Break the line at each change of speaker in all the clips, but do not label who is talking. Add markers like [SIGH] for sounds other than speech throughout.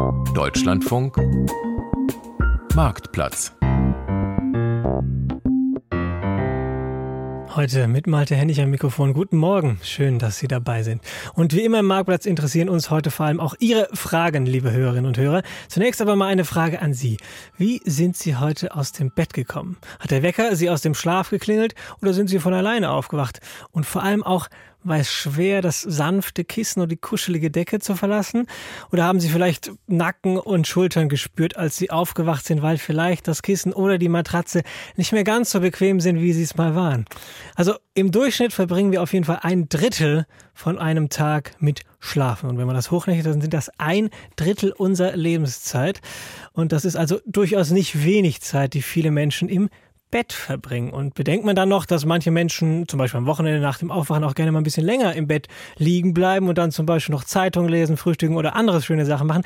Deutschlandfunk Marktplatz
Heute mit Malte Hennig am Mikrofon. Guten Morgen. Schön, dass Sie dabei sind. Und wie immer im Marktplatz interessieren uns heute vor allem auch Ihre Fragen, liebe Hörerinnen und Hörer. Zunächst aber mal eine Frage an Sie. Wie sind Sie heute aus dem Bett gekommen? Hat der Wecker Sie aus dem Schlaf geklingelt oder sind Sie von alleine aufgewacht? Und vor allem auch, war es schwer, das sanfte Kissen und die kuschelige Decke zu verlassen? Oder haben Sie vielleicht Nacken und Schultern gespürt, als Sie aufgewacht sind, weil vielleicht das Kissen oder die Matratze nicht mehr ganz so bequem sind, wie sie es mal waren? Also im Durchschnitt verbringen wir auf jeden Fall ein Drittel von einem Tag mit Schlafen. Und wenn man das hochrechnet, dann sind das ein Drittel unserer Lebenszeit. Und das ist also durchaus nicht wenig Zeit, die viele Menschen im Bett verbringen. Und bedenkt man dann noch, dass manche Menschen zum Beispiel am Wochenende nach dem Aufwachen auch gerne mal ein bisschen länger im Bett liegen bleiben und dann zum Beispiel noch Zeitung lesen, frühstücken oder andere schöne Sachen machen,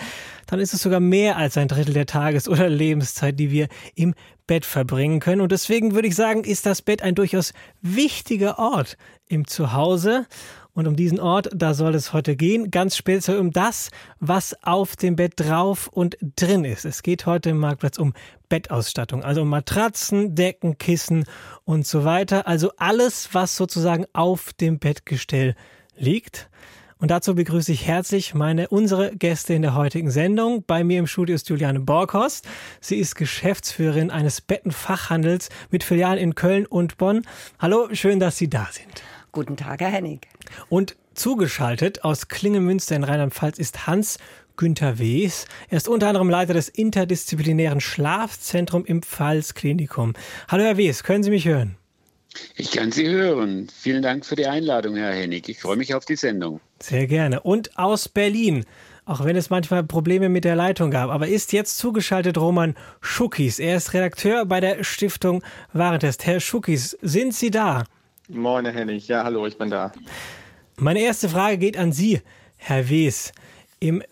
dann ist es sogar mehr als ein Drittel der Tages- oder Lebenszeit, die wir im Bett verbringen können. Und deswegen würde ich sagen, ist das Bett ein durchaus wichtiger Ort im Zuhause. Und um diesen Ort, da soll es heute gehen, ganz speziell um das, was auf dem Bett drauf und drin ist. Es geht heute im Marktplatz um Bettausstattung, also um Matratzen, Decken, Kissen und so weiter. Also alles, was sozusagen auf dem Bettgestell liegt. Und dazu begrüße ich herzlich meine, unsere Gäste in der heutigen Sendung. Bei mir im Studio ist Juliane Borghorst. Sie ist Geschäftsführerin eines Bettenfachhandels mit Filialen in Köln und Bonn. Hallo, schön, dass Sie da sind.
Guten Tag, Herr Hennig.
Und zugeschaltet aus Klingemünster in Rheinland-Pfalz ist Hans Günther Wees. Er ist unter anderem Leiter des interdisziplinären Schlafzentrum im Pfalz-Klinikum. Hallo, Herr Wees, können Sie mich hören?
Ich kann Sie hören. Vielen Dank für die Einladung, Herr Hennig. Ich freue mich auf die Sendung.
Sehr gerne. Und aus Berlin, auch wenn es manchmal Probleme mit der Leitung gab, aber ist jetzt zugeschaltet Roman Schuckis. Er ist Redakteur bei der Stiftung Warentest. Herr Schuckis, sind Sie da?
Moin, Herr Hennig. Ja, hallo, ich bin da.
Meine erste Frage geht an Sie, Herr Wees, im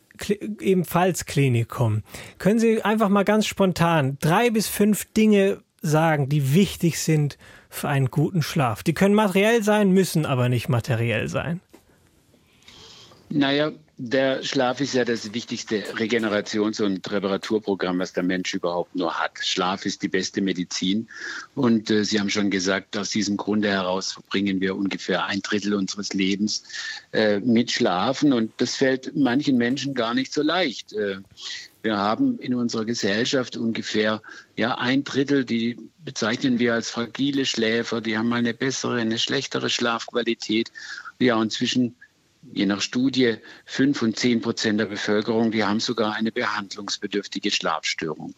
ebenfalls Klinikum. Können Sie einfach mal ganz spontan drei bis fünf Dinge sagen, die wichtig sind für einen guten Schlaf? Die können materiell sein, müssen aber nicht materiell sein.
Naja, der Schlaf ist ja das wichtigste Regenerations- und Reparaturprogramm, was der Mensch überhaupt nur hat. Schlaf ist die beste Medizin. Und äh, Sie haben schon gesagt, aus diesem Grunde heraus verbringen wir ungefähr ein Drittel unseres Lebens äh, mit Schlafen. Und das fällt manchen Menschen gar nicht so leicht. Äh, wir haben in unserer Gesellschaft ungefähr ja, ein Drittel, die bezeichnen wir als fragile Schläfer, die haben mal eine bessere, eine schlechtere Schlafqualität. Ja, und zwischen je nach Studie fünf und zehn Prozent der Bevölkerung, die haben sogar eine behandlungsbedürftige Schlafstörung.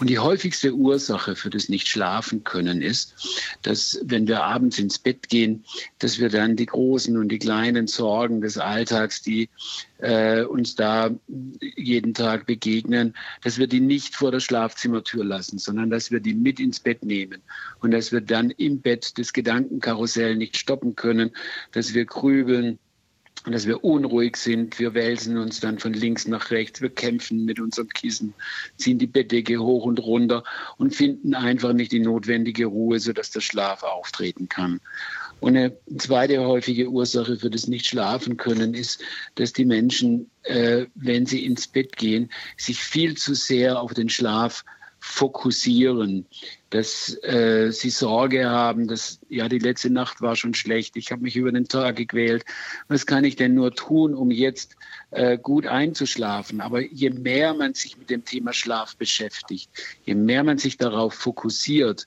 Und die häufigste Ursache für das Nicht-Schlafen können ist, dass wenn wir abends ins Bett gehen, dass wir dann die großen und die kleinen Sorgen des Alltags, die äh, uns da jeden Tag begegnen, dass wir die nicht vor der Schlafzimmertür lassen, sondern dass wir die mit ins Bett nehmen und dass wir dann im Bett das Gedankenkarussell nicht stoppen können, dass wir grübeln, dass wir unruhig sind. Wir wälzen uns dann von links nach rechts. Wir kämpfen mit unserem Kissen, ziehen die Bettdecke hoch und runter und finden einfach nicht die notwendige Ruhe, sodass der Schlaf auftreten kann. Und eine zweite häufige Ursache für das Nicht-Schlafen können ist, dass die Menschen, äh, wenn sie ins Bett gehen, sich viel zu sehr auf den Schlaf fokussieren, dass äh, sie Sorge haben, dass ja die letzte Nacht war schon schlecht, ich habe mich über den Tag gequält, was kann ich denn nur tun, um jetzt äh, gut einzuschlafen? Aber je mehr man sich mit dem Thema Schlaf beschäftigt, je mehr man sich darauf fokussiert,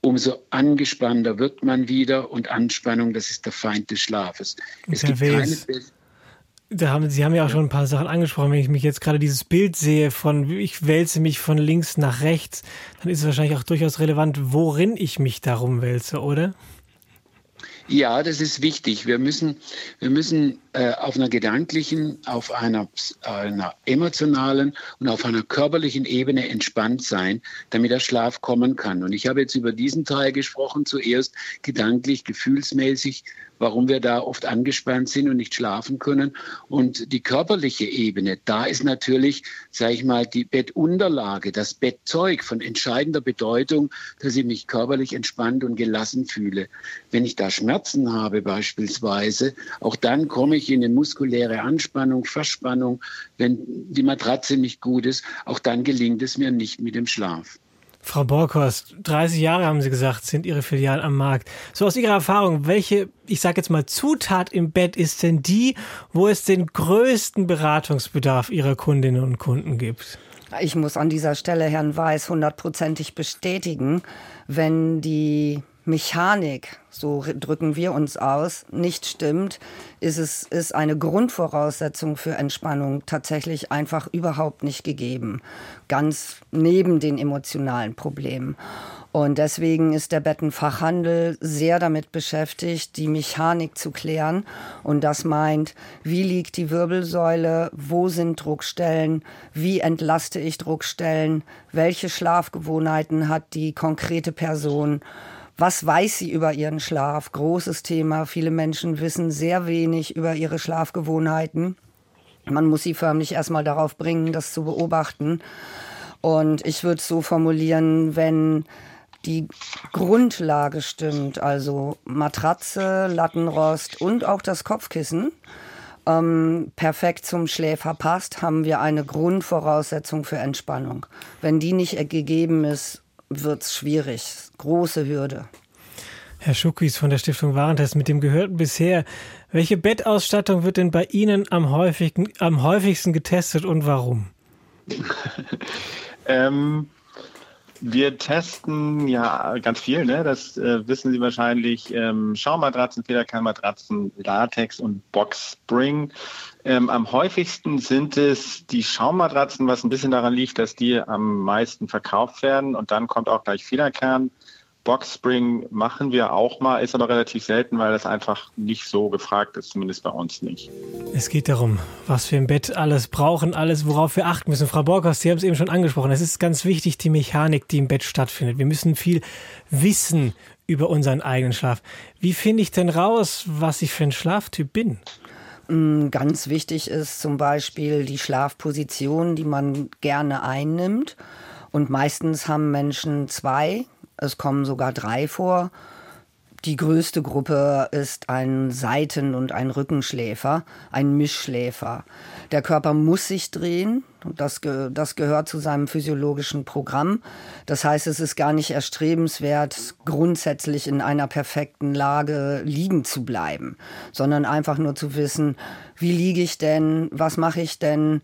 umso angespannter wird man wieder und Anspannung, das ist der Feind des Schlafes.
Es gibt keine da haben, Sie haben ja auch schon ein paar Sachen angesprochen. Wenn ich mich jetzt gerade dieses Bild sehe von, ich wälze mich von links nach rechts, dann ist es wahrscheinlich auch durchaus relevant, worin ich mich darum wälze, oder?
Ja, das ist wichtig. Wir müssen, wir müssen äh, auf einer gedanklichen, auf einer, einer emotionalen und auf einer körperlichen Ebene entspannt sein, damit der Schlaf kommen kann. Und ich habe jetzt über diesen Teil gesprochen, zuerst gedanklich, gefühlsmäßig, warum wir da oft angespannt sind und nicht schlafen können. Und die körperliche Ebene, da ist natürlich, sage ich mal, die Bettunterlage, das Bettzeug von entscheidender Bedeutung, dass ich mich körperlich entspannt und gelassen fühle. Wenn ich da Schmerzen habe beispielsweise, auch dann komme ich in eine muskuläre Anspannung, Verspannung, wenn die Matratze nicht gut ist, auch dann gelingt es mir nicht mit dem Schlaf.
Frau Borkhorst, 30 Jahre haben Sie gesagt, sind Ihre Filialen am Markt. So aus Ihrer Erfahrung, welche, ich sage jetzt mal, Zutat im Bett ist denn die, wo es den größten Beratungsbedarf Ihrer Kundinnen und Kunden gibt?
Ich muss an dieser Stelle Herrn Weiß hundertprozentig bestätigen, wenn die Mechanik, so drücken wir uns aus, nicht stimmt, ist es ist eine Grundvoraussetzung für Entspannung tatsächlich einfach überhaupt nicht gegeben. Ganz neben den emotionalen Problemen. Und deswegen ist der Bettenfachhandel sehr damit beschäftigt, die Mechanik zu klären. Und das meint, wie liegt die Wirbelsäule, wo sind Druckstellen, wie entlaste ich Druckstellen, welche Schlafgewohnheiten hat die konkrete Person was weiß sie über ihren Schlaf? Großes Thema. Viele Menschen wissen sehr wenig über ihre Schlafgewohnheiten. Man muss sie förmlich erstmal darauf bringen, das zu beobachten. Und ich würde es so formulieren, wenn die Grundlage stimmt, also Matratze, Lattenrost und auch das Kopfkissen, ähm, perfekt zum Schläfer passt, haben wir eine Grundvoraussetzung für Entspannung. Wenn die nicht gegeben ist, wird es schwierig. Große Hürde.
Herr Schuckis von der Stiftung Warentest, mit dem Gehörten bisher. Welche Bettausstattung wird denn bei Ihnen am, häufigsten, am häufigsten getestet und warum? [LAUGHS]
ähm, wir testen ja ganz viel, ne? das äh, wissen Sie wahrscheinlich. Ähm, Schaummatratzen, Federkernmatratzen, Latex und Boxspring. Ähm, am häufigsten sind es die Schaummatratzen, was ein bisschen daran liegt, dass die am meisten verkauft werden. Und dann kommt auch gleich Federkern. Boxspring machen wir auch mal, ist aber relativ selten, weil das einfach nicht so gefragt ist, zumindest bei uns nicht.
Es geht darum, was wir im Bett alles brauchen, alles, worauf wir achten müssen. Frau Borghaus, Sie haben es eben schon angesprochen. Es ist ganz wichtig, die Mechanik, die im Bett stattfindet. Wir müssen viel wissen über unseren eigenen Schlaf. Wie finde ich denn raus, was ich für ein Schlaftyp bin?
Mm, ganz wichtig ist zum Beispiel die Schlafposition, die man gerne einnimmt. Und meistens haben Menschen zwei, es kommen sogar drei vor. Die größte Gruppe ist ein Seiten- und ein Rückenschläfer, ein Mischschläfer. Der Körper muss sich drehen. Das, das gehört zu seinem physiologischen Programm. Das heißt, es ist gar nicht erstrebenswert, grundsätzlich in einer perfekten Lage liegen zu bleiben, sondern einfach nur zu wissen, wie liege ich denn, was mache ich denn,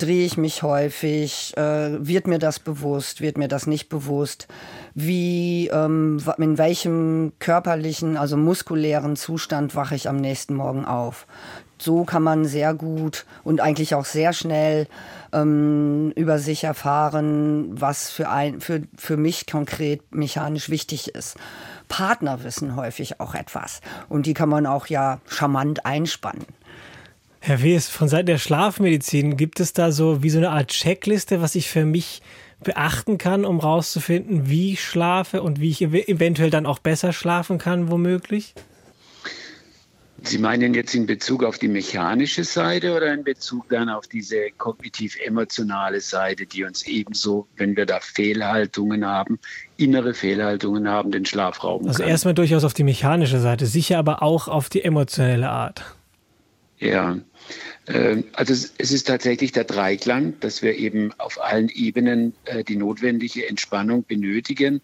drehe ich mich häufig, äh, wird mir das bewusst, wird mir das nicht bewusst, wie, ähm, in welchem körperlichen, also muskulären Zustand wache ich am nächsten Morgen auf. So kann man sehr gut und eigentlich auch sehr schnell ähm, über sich erfahren, was für, ein, für, für mich konkret mechanisch wichtig ist. Partner wissen häufig auch etwas und die kann man auch ja charmant einspannen.
Herr Wies, von Seiten der Schlafmedizin gibt es da so wie so eine Art Checkliste, was ich für mich beachten kann, um rauszufinden, wie ich schlafe und wie ich eventuell dann auch besser schlafen kann, womöglich?
Sie meinen jetzt in Bezug auf die mechanische Seite oder in Bezug dann auf diese kognitiv-emotionale Seite, die uns ebenso, wenn wir da Fehlhaltungen haben, innere Fehlhaltungen haben, den Schlaf rauben
Also erstmal durchaus auf die mechanische Seite, sicher aber auch auf die emotionelle Art.
Ja, also es ist tatsächlich der Dreiklang, dass wir eben auf allen Ebenen äh, die notwendige Entspannung benötigen.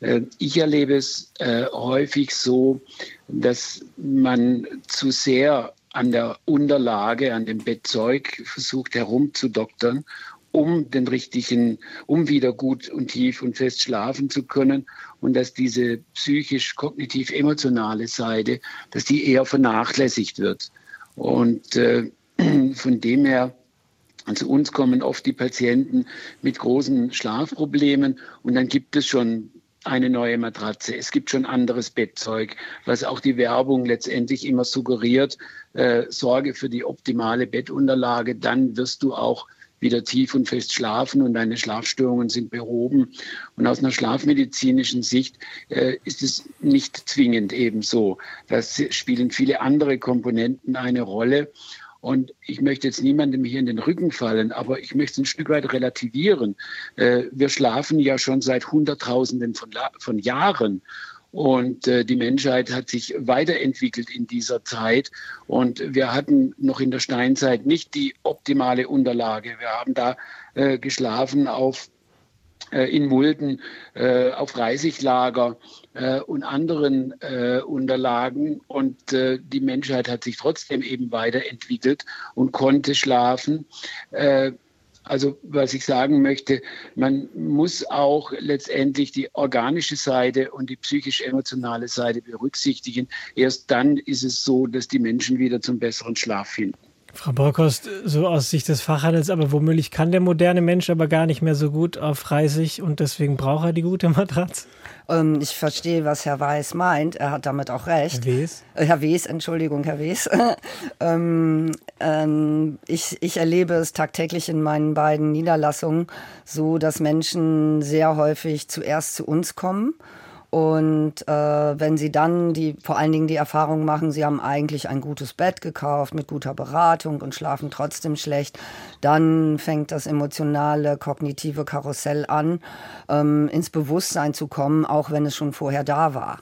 Äh, ich erlebe es äh, häufig so, dass man zu sehr an der Unterlage, an dem Bettzeug versucht herumzudoktern, um den richtigen, um wieder gut und tief und fest schlafen zu können und dass diese psychisch-kognitiv-emotionale Seite, dass die eher vernachlässigt wird. Und äh, von dem her, zu uns kommen oft die Patienten mit großen Schlafproblemen und dann gibt es schon eine neue Matratze. Es gibt schon anderes Bettzeug, was auch die Werbung letztendlich immer suggeriert. Äh, Sorge für die optimale Bettunterlage, dann wirst du auch wieder tief und fest schlafen und deine Schlafstörungen sind behoben. Und aus einer schlafmedizinischen Sicht äh, ist es nicht zwingend eben so. Da spielen viele andere Komponenten eine Rolle. Und ich möchte jetzt niemandem hier in den Rücken fallen, aber ich möchte es ein Stück weit relativieren. Äh, wir schlafen ja schon seit Hunderttausenden von, von Jahren. Und äh, die Menschheit hat sich weiterentwickelt in dieser Zeit. Und wir hatten noch in der Steinzeit nicht die optimale Unterlage. Wir haben da äh, geschlafen auf äh, in Mulden, äh, auf Reisiglager äh, und anderen äh, Unterlagen. Und äh, die Menschheit hat sich trotzdem eben weiterentwickelt und konnte schlafen. Äh, also was ich sagen möchte, man muss auch letztendlich die organische Seite und die psychisch-emotionale Seite berücksichtigen. Erst dann ist es so, dass die Menschen wieder zum besseren Schlaf finden.
Frau Borkost, so aus Sicht des Fachhandels, aber womöglich kann der moderne Mensch aber gar nicht mehr so gut auf Reisig und deswegen braucht er die gute Matratze?
Ähm, ich verstehe, was Herr Weiß meint. Er hat damit auch recht.
Herr Wies?
Äh, Herr Wies, Entschuldigung, Herr Wies. [LAUGHS] ähm, ähm, ich, ich erlebe es tagtäglich in meinen beiden Niederlassungen so, dass Menschen sehr häufig zuerst zu uns kommen und äh, wenn sie dann die, vor allen Dingen die Erfahrung machen, sie haben eigentlich ein gutes Bett gekauft mit guter Beratung und schlafen trotzdem schlecht, dann fängt das emotionale, kognitive Karussell an, ähm, ins Bewusstsein zu kommen, auch wenn es schon vorher da war.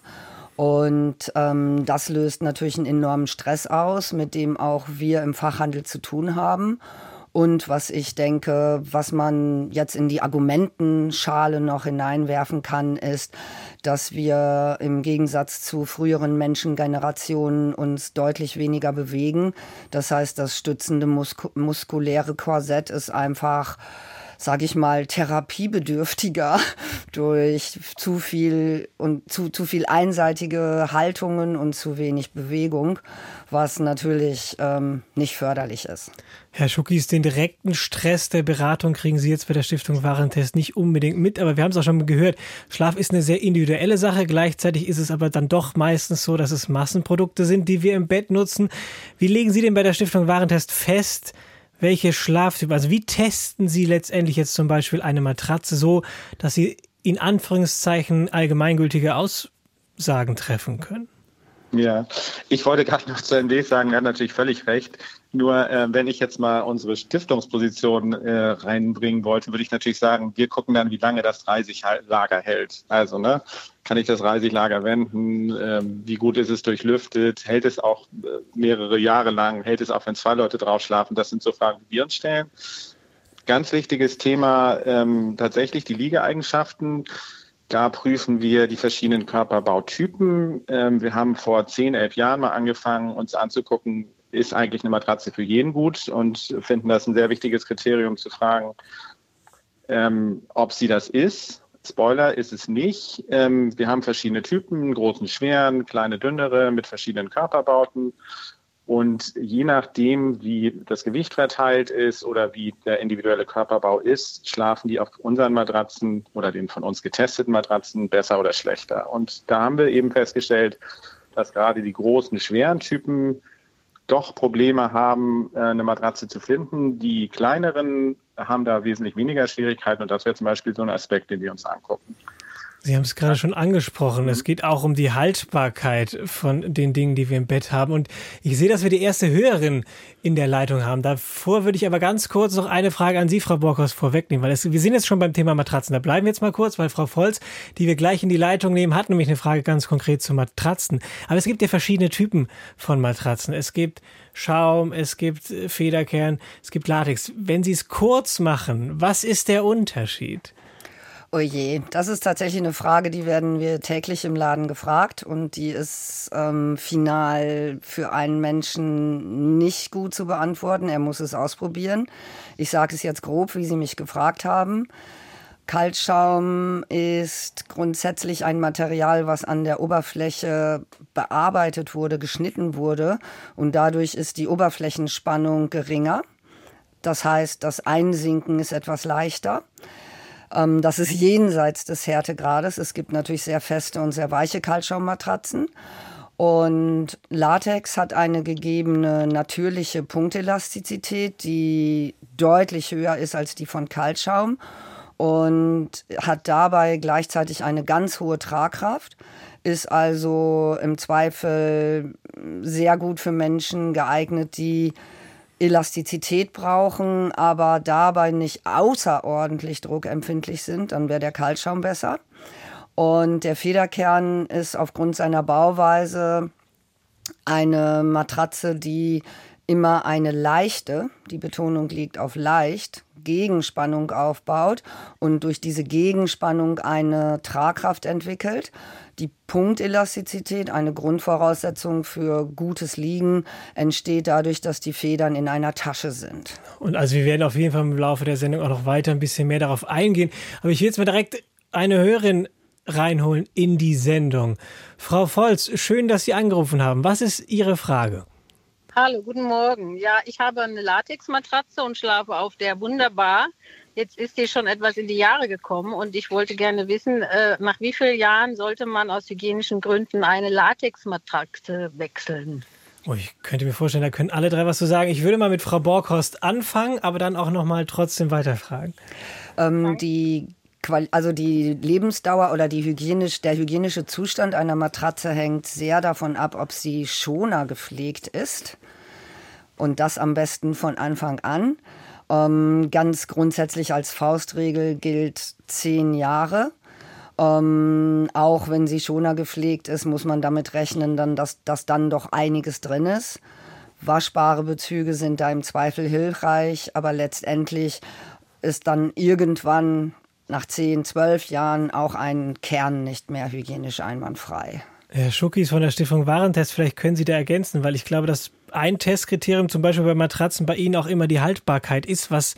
Und ähm, das löst natürlich einen enormen Stress aus, mit dem auch wir im Fachhandel zu tun haben. Und was ich denke, was man jetzt in die Argumentenschale noch hineinwerfen kann, ist, dass wir im Gegensatz zu früheren Menschengenerationen uns deutlich weniger bewegen. Das heißt, das stützende Musk muskuläre Korsett ist einfach sage ich mal, therapiebedürftiger [LAUGHS] durch zu viel und zu, zu viel einseitige Haltungen und zu wenig Bewegung, was natürlich ähm, nicht förderlich ist.
Herr Schuckis, den direkten Stress der Beratung kriegen Sie jetzt bei der Stiftung Warentest nicht unbedingt mit, aber wir haben es auch schon gehört, Schlaf ist eine sehr individuelle Sache, gleichzeitig ist es aber dann doch meistens so, dass es Massenprodukte sind, die wir im Bett nutzen. Wie legen Sie denn bei der Stiftung Warentest fest, welche Schlaftypen, also wie testen Sie letztendlich jetzt zum Beispiel eine Matratze so, dass Sie in Anführungszeichen allgemeingültige Aussagen treffen können?
Ja, ich wollte gerade noch zu MD sagen, er hat natürlich völlig recht. Nur äh, wenn ich jetzt mal unsere Stiftungsposition äh, reinbringen wollte, würde ich natürlich sagen, wir gucken dann, wie lange das Reisiglager hält. Also, ne, kann ich das Reisiglager wenden? Ähm, wie gut ist es durchlüftet? Hält es auch äh, mehrere Jahre lang? Hält es auch, wenn zwei Leute drauf schlafen? Das sind so Fragen, die wir uns stellen. Ganz wichtiges Thema ähm, tatsächlich die Liegeeigenschaften. Da prüfen wir die verschiedenen Körperbautypen. Ähm, wir haben vor zehn, elf Jahren mal angefangen, uns anzugucken, ist eigentlich eine Matratze für jeden gut und finden das ein sehr wichtiges Kriterium zu fragen, ähm, ob sie das ist. Spoiler ist es nicht. Ähm, wir haben verschiedene Typen, großen, schweren, kleine, dünnere mit verschiedenen Körperbauten. Und je nachdem, wie das Gewicht verteilt ist oder wie der individuelle Körperbau ist, schlafen die auf unseren Matratzen oder den von uns getesteten Matratzen besser oder schlechter. Und da haben wir eben festgestellt, dass gerade die großen, schweren Typen doch Probleme haben, äh, eine Matratze zu finden. Die kleineren haben da wesentlich weniger Schwierigkeiten und das wäre zum Beispiel so ein Aspekt, den wir uns angucken.
Sie haben es gerade schon angesprochen. Es geht auch um die Haltbarkeit von den Dingen, die wir im Bett haben. Und ich sehe, dass wir die erste Hörerin in der Leitung haben. Davor würde ich aber ganz kurz noch eine Frage an Sie, Frau Borkhaus, vorwegnehmen, weil es, wir sind jetzt schon beim Thema Matratzen. Da bleiben wir jetzt mal kurz, weil Frau Volz, die wir gleich in die Leitung nehmen, hat nämlich eine Frage ganz konkret zu Matratzen. Aber es gibt ja verschiedene Typen von Matratzen. Es gibt Schaum, es gibt Federkern, es gibt Latex. Wenn Sie es kurz machen, was ist der Unterschied?
Oh je, das ist tatsächlich eine Frage, die werden wir täglich im Laden gefragt und die ist ähm, final für einen Menschen nicht gut zu beantworten. Er muss es ausprobieren. Ich sage es jetzt grob, wie Sie mich gefragt haben. Kaltschaum ist grundsätzlich ein Material, was an der Oberfläche bearbeitet wurde, geschnitten wurde und dadurch ist die Oberflächenspannung geringer. Das heißt, das Einsinken ist etwas leichter. Ähm, das ist jenseits des Härtegrades. Es gibt natürlich sehr feste und sehr weiche Kaltschaummatratzen. Und Latex hat eine gegebene natürliche Punktelastizität, die deutlich höher ist als die von Kaltschaum und hat dabei gleichzeitig eine ganz hohe Tragkraft, ist also im Zweifel sehr gut für Menschen geeignet, die Elastizität brauchen, aber dabei nicht außerordentlich druckempfindlich sind, dann wäre der Kaltschaum besser. Und der Federkern ist aufgrund seiner Bauweise eine Matratze, die immer eine leichte, die Betonung liegt auf leicht, Gegenspannung aufbaut und durch diese Gegenspannung eine Tragkraft entwickelt. Die Punktelastizität, eine Grundvoraussetzung für gutes Liegen, entsteht dadurch, dass die Federn in einer Tasche sind.
Und also wir werden auf jeden Fall im Laufe der Sendung auch noch weiter ein bisschen mehr darauf eingehen. Aber ich will jetzt mal direkt eine Hörerin reinholen in die Sendung. Frau Volz, schön, dass Sie angerufen haben. Was ist Ihre Frage?
Hallo, guten Morgen. Ja, ich habe eine Latexmatratze und schlafe auf der wunderbar. Jetzt ist die schon etwas in die Jahre gekommen und ich wollte gerne wissen, äh, nach wie vielen Jahren sollte man aus hygienischen Gründen eine Latexmatratze wechseln?
Oh, ich könnte mir vorstellen, da können alle drei was zu sagen. Ich würde mal mit Frau Borghorst anfangen, aber dann auch noch mal trotzdem weiterfragen.
Ähm, die also die Lebensdauer oder die hygienisch, der hygienische Zustand einer Matratze hängt sehr davon ab, ob sie schoner gepflegt ist. Und das am besten von Anfang an. Ähm, ganz grundsätzlich als Faustregel gilt zehn Jahre. Ähm, auch wenn sie schoner gepflegt ist, muss man damit rechnen, dann, dass, dass dann doch einiges drin ist. Waschbare Bezüge sind da im Zweifel hilfreich, aber letztendlich ist dann irgendwann nach zehn, zwölf Jahren auch ein Kern nicht mehr hygienisch einwandfrei.
Herr Schuckis von der Stiftung Warentest, vielleicht können Sie da ergänzen, weil ich glaube, dass ein Testkriterium zum Beispiel bei Matratzen bei Ihnen auch immer die Haltbarkeit ist. Was,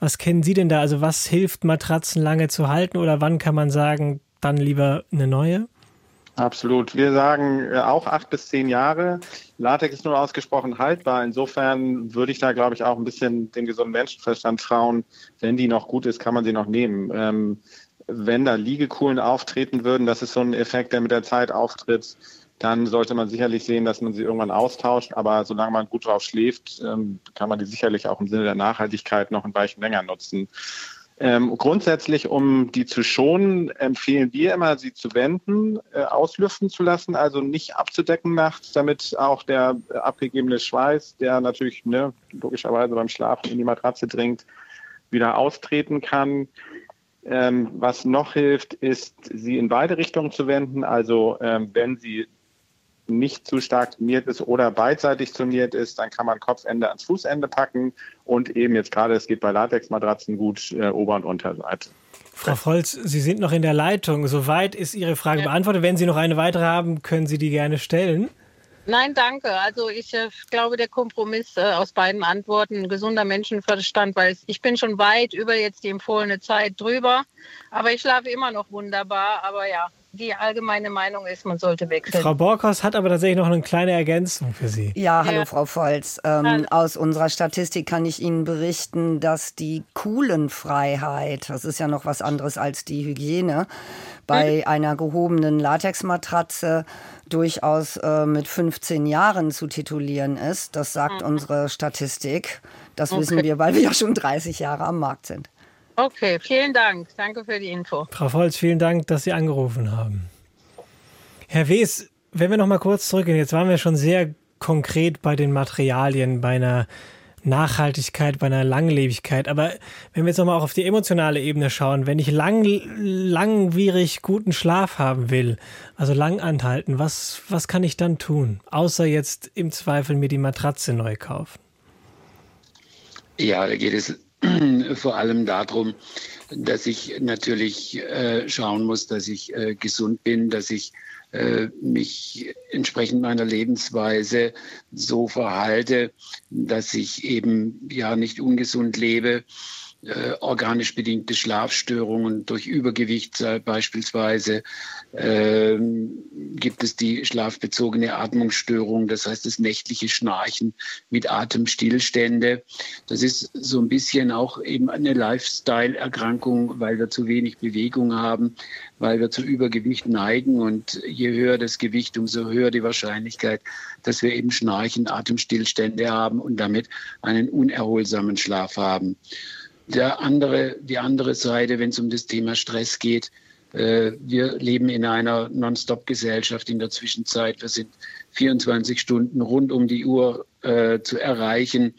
was kennen Sie denn da? Also was hilft Matratzen lange zu halten oder wann kann man sagen, dann lieber eine neue?
Absolut. Wir sagen äh, auch acht bis zehn Jahre. Latex ist nur ausgesprochen haltbar. Insofern würde ich da, glaube ich, auch ein bisschen den gesunden Menschenverstand trauen. Wenn die noch gut ist, kann man sie noch nehmen. Ähm, wenn da Liegekuhlen auftreten würden, das ist so ein Effekt, der mit der Zeit auftritt, dann sollte man sicherlich sehen, dass man sie irgendwann austauscht. Aber solange man gut drauf schläft, ähm, kann man die sicherlich auch im Sinne der Nachhaltigkeit noch ein Weilchen länger nutzen. Ähm, grundsätzlich, um die zu schonen, empfehlen wir immer, sie zu wenden, äh, auslüften zu lassen, also nicht abzudecken nachts, damit auch der abgegebene Schweiß, der natürlich ne, logischerweise beim Schlafen in die Matratze dringt, wieder austreten kann. Ähm, was noch hilft, ist, sie in beide Richtungen zu wenden. Also ähm, wenn sie nicht zu stark trainiert ist oder beidseitig trainiert ist, dann kann man Kopfende ans Fußende packen und eben jetzt gerade, es geht bei Latexmatratzen gut, äh, Ober- und Unterseite.
Frau Volz, Sie sind noch in der Leitung. Soweit ist Ihre Frage ja. beantwortet. Wenn Sie noch eine weitere haben, können Sie die gerne stellen.
Nein, danke. Also ich äh, glaube, der Kompromiss äh, aus beiden Antworten, gesunder Menschenverstand, weil ich bin schon weit über jetzt die empfohlene Zeit drüber, aber ich schlafe immer noch wunderbar. Aber ja, die allgemeine Meinung ist, man sollte wechseln.
Frau Borkhaus hat aber tatsächlich noch eine kleine Ergänzung für Sie.
Ja, hallo ja. Frau Volz. Ähm, aus unserer Statistik kann ich Ihnen berichten, dass die Kuhlenfreiheit, das ist ja noch was anderes als die Hygiene, bei mhm. einer gehobenen Latexmatratze durchaus äh, mit 15 Jahren zu titulieren ist. Das sagt mhm. unsere Statistik. Das okay. wissen wir, weil wir ja schon 30 Jahre am Markt sind.
Okay, vielen Dank. Danke für die Info.
Frau Volz, vielen Dank, dass Sie angerufen haben. Herr Wes, wenn wir noch mal kurz zurückgehen, jetzt waren wir schon sehr konkret bei den Materialien, bei einer Nachhaltigkeit, bei einer Langlebigkeit. Aber wenn wir jetzt nochmal auch auf die emotionale Ebene schauen, wenn ich lang, langwierig guten Schlaf haben will, also lang anhalten, was, was kann ich dann tun? Außer jetzt im Zweifel mir die Matratze neu kaufen.
Ja, da geht es [CLEARS THROAT] vor allem darum, dass ich natürlich äh, schauen muss, dass ich äh, gesund bin, dass ich äh, mich entsprechend meiner Lebensweise so verhalte, dass ich eben ja nicht ungesund lebe äh, organisch bedingte Schlafstörungen durch Übergewicht beispielsweise. Ähm, gibt es die schlafbezogene Atmungsstörung, das heißt das nächtliche Schnarchen mit Atemstillstände. Das ist so ein bisschen auch eben eine Lifestyle-Erkrankung, weil wir zu wenig Bewegung haben, weil wir zu Übergewicht neigen und je höher das Gewicht, umso höher die Wahrscheinlichkeit, dass wir eben Schnarchen, Atemstillstände haben und damit einen unerholsamen Schlaf haben. Der andere, die andere Seite, wenn es um das Thema Stress geht, wir leben in einer Non-Stop-Gesellschaft in der Zwischenzeit. Wir sind 24 Stunden rund um die Uhr äh, zu erreichen.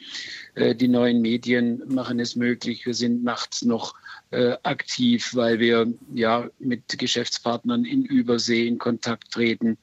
Äh, die neuen Medien machen es möglich. Wir sind nachts noch äh, aktiv, weil wir ja mit Geschäftspartnern in Übersee in Kontakt treten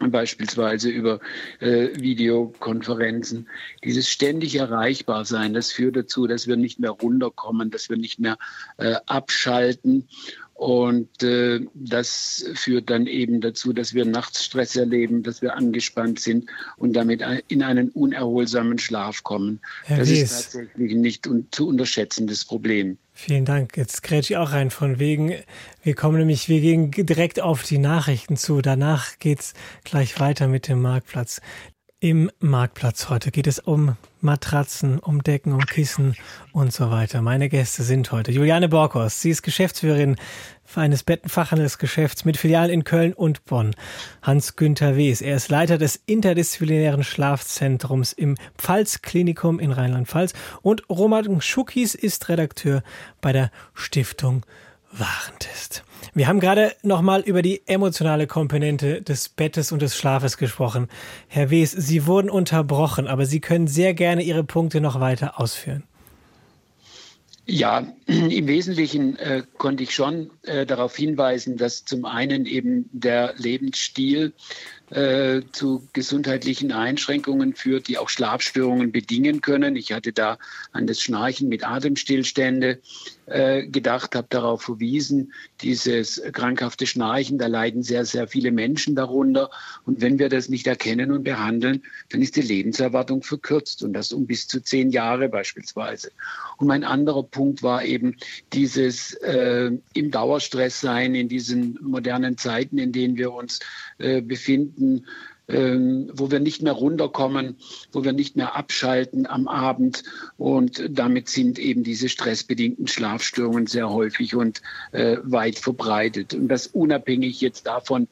beispielsweise über äh, Videokonferenzen. Dieses ständig erreichbar sein, das führt dazu, dass wir nicht mehr runterkommen, dass wir nicht mehr äh, abschalten. Und äh, das führt dann eben dazu, dass wir nachts Stress erleben, dass wir angespannt sind und damit in einen unerholsamen Schlaf kommen. Herr das Wies. ist tatsächlich ein nicht un zu unterschätzendes Problem.
Vielen Dank. Jetzt grätsche ich auch rein von wegen. Wir kommen nämlich, wir gehen direkt auf die Nachrichten zu. Danach geht's gleich weiter mit dem Marktplatz. Im Marktplatz heute geht es um Matratzen, um Decken, um Kissen und so weiter. Meine Gäste sind heute Juliane Borkos. Sie ist Geschäftsführerin eines Bettenfachhandelsgeschäfts mit Filialen in Köln und Bonn. Hans-Günther Wes. Er ist Leiter des interdisziplinären Schlafzentrums im Pfalz-Klinikum in Rheinland-Pfalz. Und Roman Schukis ist Redakteur bei der Stiftung Warentest. Wir haben gerade nochmal über die emotionale Komponente des Bettes und des Schlafes gesprochen. Herr Wes, Sie wurden unterbrochen, aber Sie können sehr gerne Ihre Punkte noch weiter ausführen.
Ja, im Wesentlichen äh, konnte ich schon äh, darauf hinweisen, dass zum einen eben der Lebensstil äh, zu gesundheitlichen Einschränkungen führt, die auch Schlafstörungen bedingen können. Ich hatte da an das Schnarchen mit Atemstillstände äh, gedacht, habe darauf verwiesen, dieses krankhafte Schnarchen, da leiden sehr, sehr viele Menschen darunter. Und wenn wir das nicht erkennen und behandeln, dann ist die Lebenserwartung verkürzt und das um bis zu zehn Jahre beispielsweise. Und mein anderer Punkt war eben dieses äh, im Dauerstress sein in diesen modernen Zeiten, in denen wir uns äh, befinden, ähm, wo wir nicht mehr runterkommen, wo wir nicht mehr abschalten am Abend. Und damit sind eben diese stressbedingten Schlafstörungen sehr häufig und äh, weit verbreitet. Und das unabhängig jetzt davon,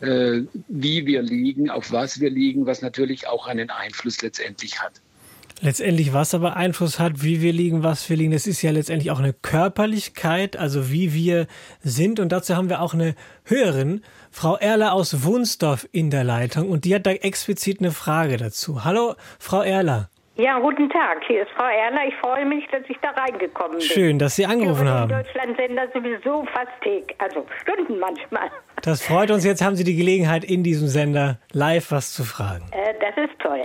äh, wie wir liegen, auf was wir liegen, was natürlich auch einen Einfluss letztendlich hat.
Letztendlich, was aber Einfluss hat, wie wir liegen, was wir liegen, das ist ja letztendlich auch eine Körperlichkeit, also wie wir sind. Und dazu haben wir auch eine Hörerin, Frau Erler aus Wunsdorf in der Leitung. Und die hat da explizit eine Frage dazu. Hallo, Frau Erler.
Ja, guten Tag. Hier ist Frau Erler. Ich freue mich, dass ich da reingekommen bin.
Schön, dass Sie angerufen haben.
Deutschlandsender sowieso fast täglich, also Stunden manchmal.
Das freut uns. Jetzt haben Sie die Gelegenheit, in diesem Sender live was zu fragen.
Äh, das ist toll.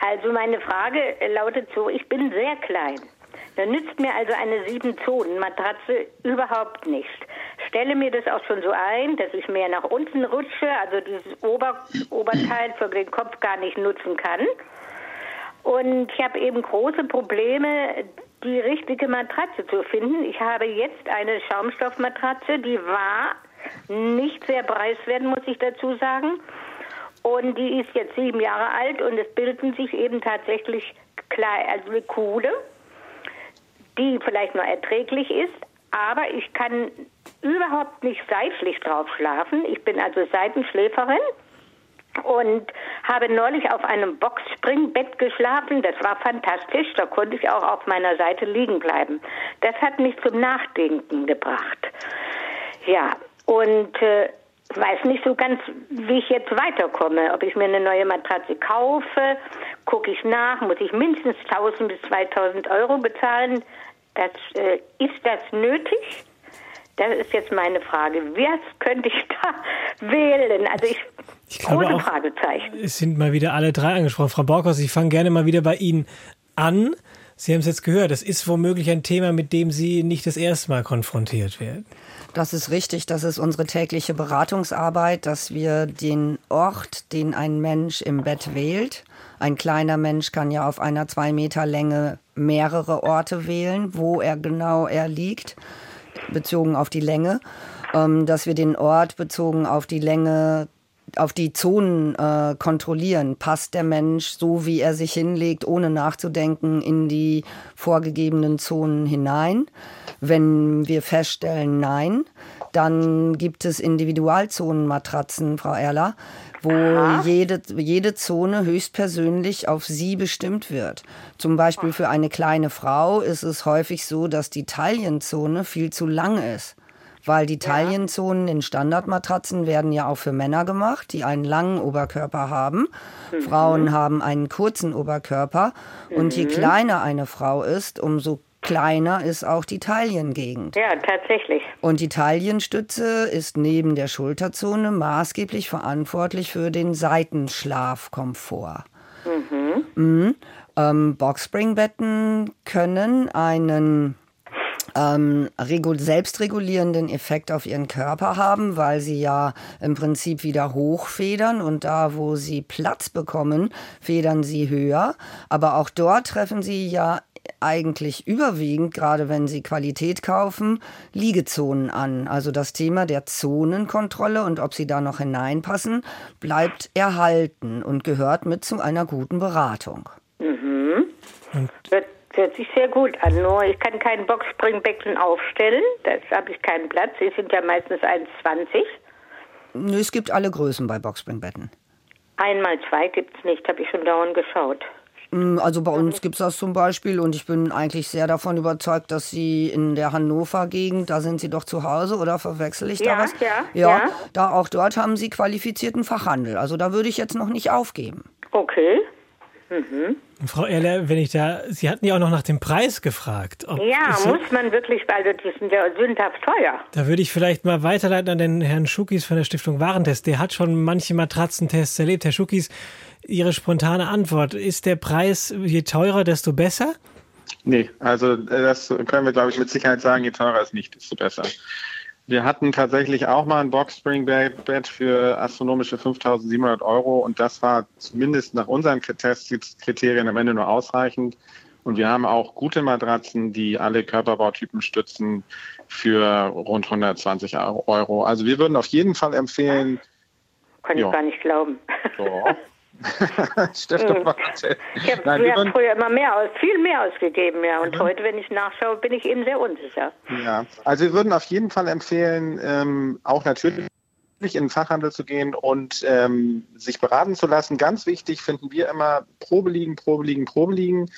Also meine Frage lautet so, ich bin sehr klein. Da nützt mir also eine Sieben-Zonen-Matratze überhaupt nicht. Stelle mir das auch schon so ein, dass ich mehr nach unten rutsche, also dieses Ober Oberteil für den Kopf gar nicht nutzen kann. Und ich habe eben große Probleme, die richtige Matratze zu finden. Ich habe jetzt eine Schaumstoffmatratze, die war nicht sehr preiswert, muss ich dazu sagen. Und die ist jetzt sieben Jahre alt und es bilden sich eben tatsächlich kleine, also eine Kuhle, die vielleicht nur erträglich ist, aber ich kann überhaupt nicht seitlich drauf schlafen. Ich bin also Seitenschläferin und habe neulich auf einem Boxspringbett geschlafen. Das war fantastisch. Da konnte ich auch auf meiner Seite liegen bleiben. Das hat mich zum Nachdenken gebracht. Ja, und äh, weiß nicht so ganz, wie ich jetzt weiterkomme. Ob ich mir eine neue Matratze kaufe, gucke ich nach, muss ich mindestens 1000 bis 2000 Euro bezahlen. Das, äh, ist das nötig? Das ist jetzt meine Frage. Was könnte ich [LAUGHS] da wählen? Also ich,
ich glaube auch, Fragezeichen. Es sind mal wieder alle drei angesprochen. Frau Borkhaus, ich fange gerne mal wieder bei Ihnen an. Sie haben es jetzt gehört, das ist womöglich ein Thema, mit dem Sie nicht das erste Mal konfrontiert werden.
Das ist richtig, das ist unsere tägliche Beratungsarbeit, dass wir den Ort, den ein Mensch im Bett wählt, ein kleiner Mensch kann ja auf einer zwei Meter Länge mehrere Orte wählen, wo er genau er liegt, bezogen auf die Länge, ähm, dass wir den Ort bezogen auf die Länge auf die Zonen äh, kontrollieren. Passt der Mensch so, wie er sich hinlegt, ohne nachzudenken, in die vorgegebenen Zonen hinein? Wenn wir feststellen, nein, dann gibt es Individualzonenmatratzen, Frau Erler, wo jede, jede Zone höchstpersönlich auf sie bestimmt wird. Zum Beispiel für eine kleine Frau ist es häufig so, dass die Taillenzone viel zu lang ist weil die Taillenzonen in Standardmatratzen werden ja auch für Männer gemacht, die einen langen Oberkörper haben. Mhm. Frauen haben einen kurzen Oberkörper. Mhm. Und je mhm. kleiner eine Frau ist, umso kleiner ist auch die Taillengegend.
Ja, tatsächlich.
Und die Taillenstütze ist neben der Schulterzone maßgeblich verantwortlich für den Seitenschlafkomfort. Mhm. Mhm. Ähm, Boxspringbetten können einen ähm, selbstregulierenden Effekt auf ihren Körper haben, weil sie ja im Prinzip wieder hochfedern und da, wo sie Platz bekommen, federn sie höher. Aber auch dort treffen sie ja eigentlich überwiegend, gerade wenn Sie Qualität kaufen, Liegezonen an. Also das Thema der Zonenkontrolle und ob sie da noch hineinpassen, bleibt erhalten und gehört mit zu einer guten Beratung.
Mhm. Und hört sich sehr gut an. Nur ich kann kein Boxspringbecken aufstellen. Da habe ich keinen Platz. Sie sind ja meistens 1,20.
Nö, es gibt alle Größen bei Boxspringbetten.
Einmal zwei gibt es nicht, habe ich schon dauernd geschaut.
Mm, also bei uns gibt es das zum Beispiel und ich bin eigentlich sehr davon überzeugt, dass Sie in der Hannover-Gegend, da sind Sie doch zu Hause oder verwechsel ich
ja,
da was?
Ja,
ja, ja. Da auch dort haben Sie qualifizierten Fachhandel. Also da würde ich jetzt noch nicht aufgeben.
Okay. Mhm.
Frau Erler, wenn ich da, Sie hatten ja auch noch nach dem Preis gefragt.
ja, muss man wirklich, weil die sind ja sündhaft teuer.
Da würde ich vielleicht mal weiterleiten an den Herrn Schuckis von der Stiftung Warentest. Der hat schon manche Matratzentests erlebt. Herr Schuckis, Ihre spontane Antwort, ist der Preis je teurer, desto besser?
Nee, also äh, das können wir, glaube ich, mit Sicherheit sagen, je teurer es nicht, desto besser. Wir hatten tatsächlich auch mal ein Box-Spring-Bed für astronomische 5.700 Euro und das war zumindest nach unseren Testkriterien am Ende nur ausreichend. Und wir haben auch gute Matratzen, die alle Körperbautypen stützen für rund 120 Euro. Also wir würden auf jeden Fall empfehlen.
Kann ich gar nicht glauben.
So. [LAUGHS] Stimmt
doch Ich habe früher immer mehr aus, viel mehr ausgegeben, ja. Und mhm. heute, wenn ich nachschaue, bin ich eben sehr unsicher.
Ja, also wir würden auf jeden Fall empfehlen, ähm, auch natürlich in den Fachhandel zu gehen und ähm, sich beraten zu lassen. Ganz wichtig finden wir immer Probe liegen, Probe liegen, Probe liegen.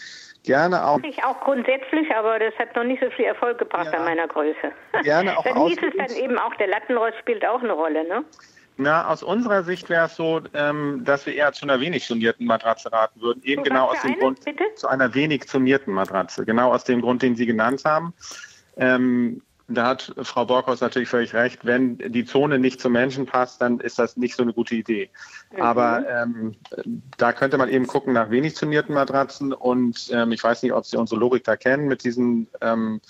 Gerne auch.
Ich auch grundsätzlich, aber das hat noch nicht so viel Erfolg gebracht ja. an meiner Größe.
Gerne auch.
dann hieß es dann eben auch, der Lattenrost spielt auch eine Rolle, ne?
Na, aus unserer Sicht wäre es so, ähm, dass wir eher zu einer wenig zonierten Matratze raten würden. Eben
zu
genau aus dem
eine,
Grund,
bitte?
zu einer wenig zonierten Matratze. Genau aus dem Grund, den Sie genannt haben. Ähm, da hat Frau Borkhaus natürlich völlig recht. Wenn die Zone nicht zum Menschen passt, dann ist das nicht so eine gute Idee. Mhm. Aber ähm, da könnte man eben gucken nach wenig zonierten Matratzen. Und ähm, ich weiß nicht, ob Sie unsere Logik da kennen mit diesen ähm,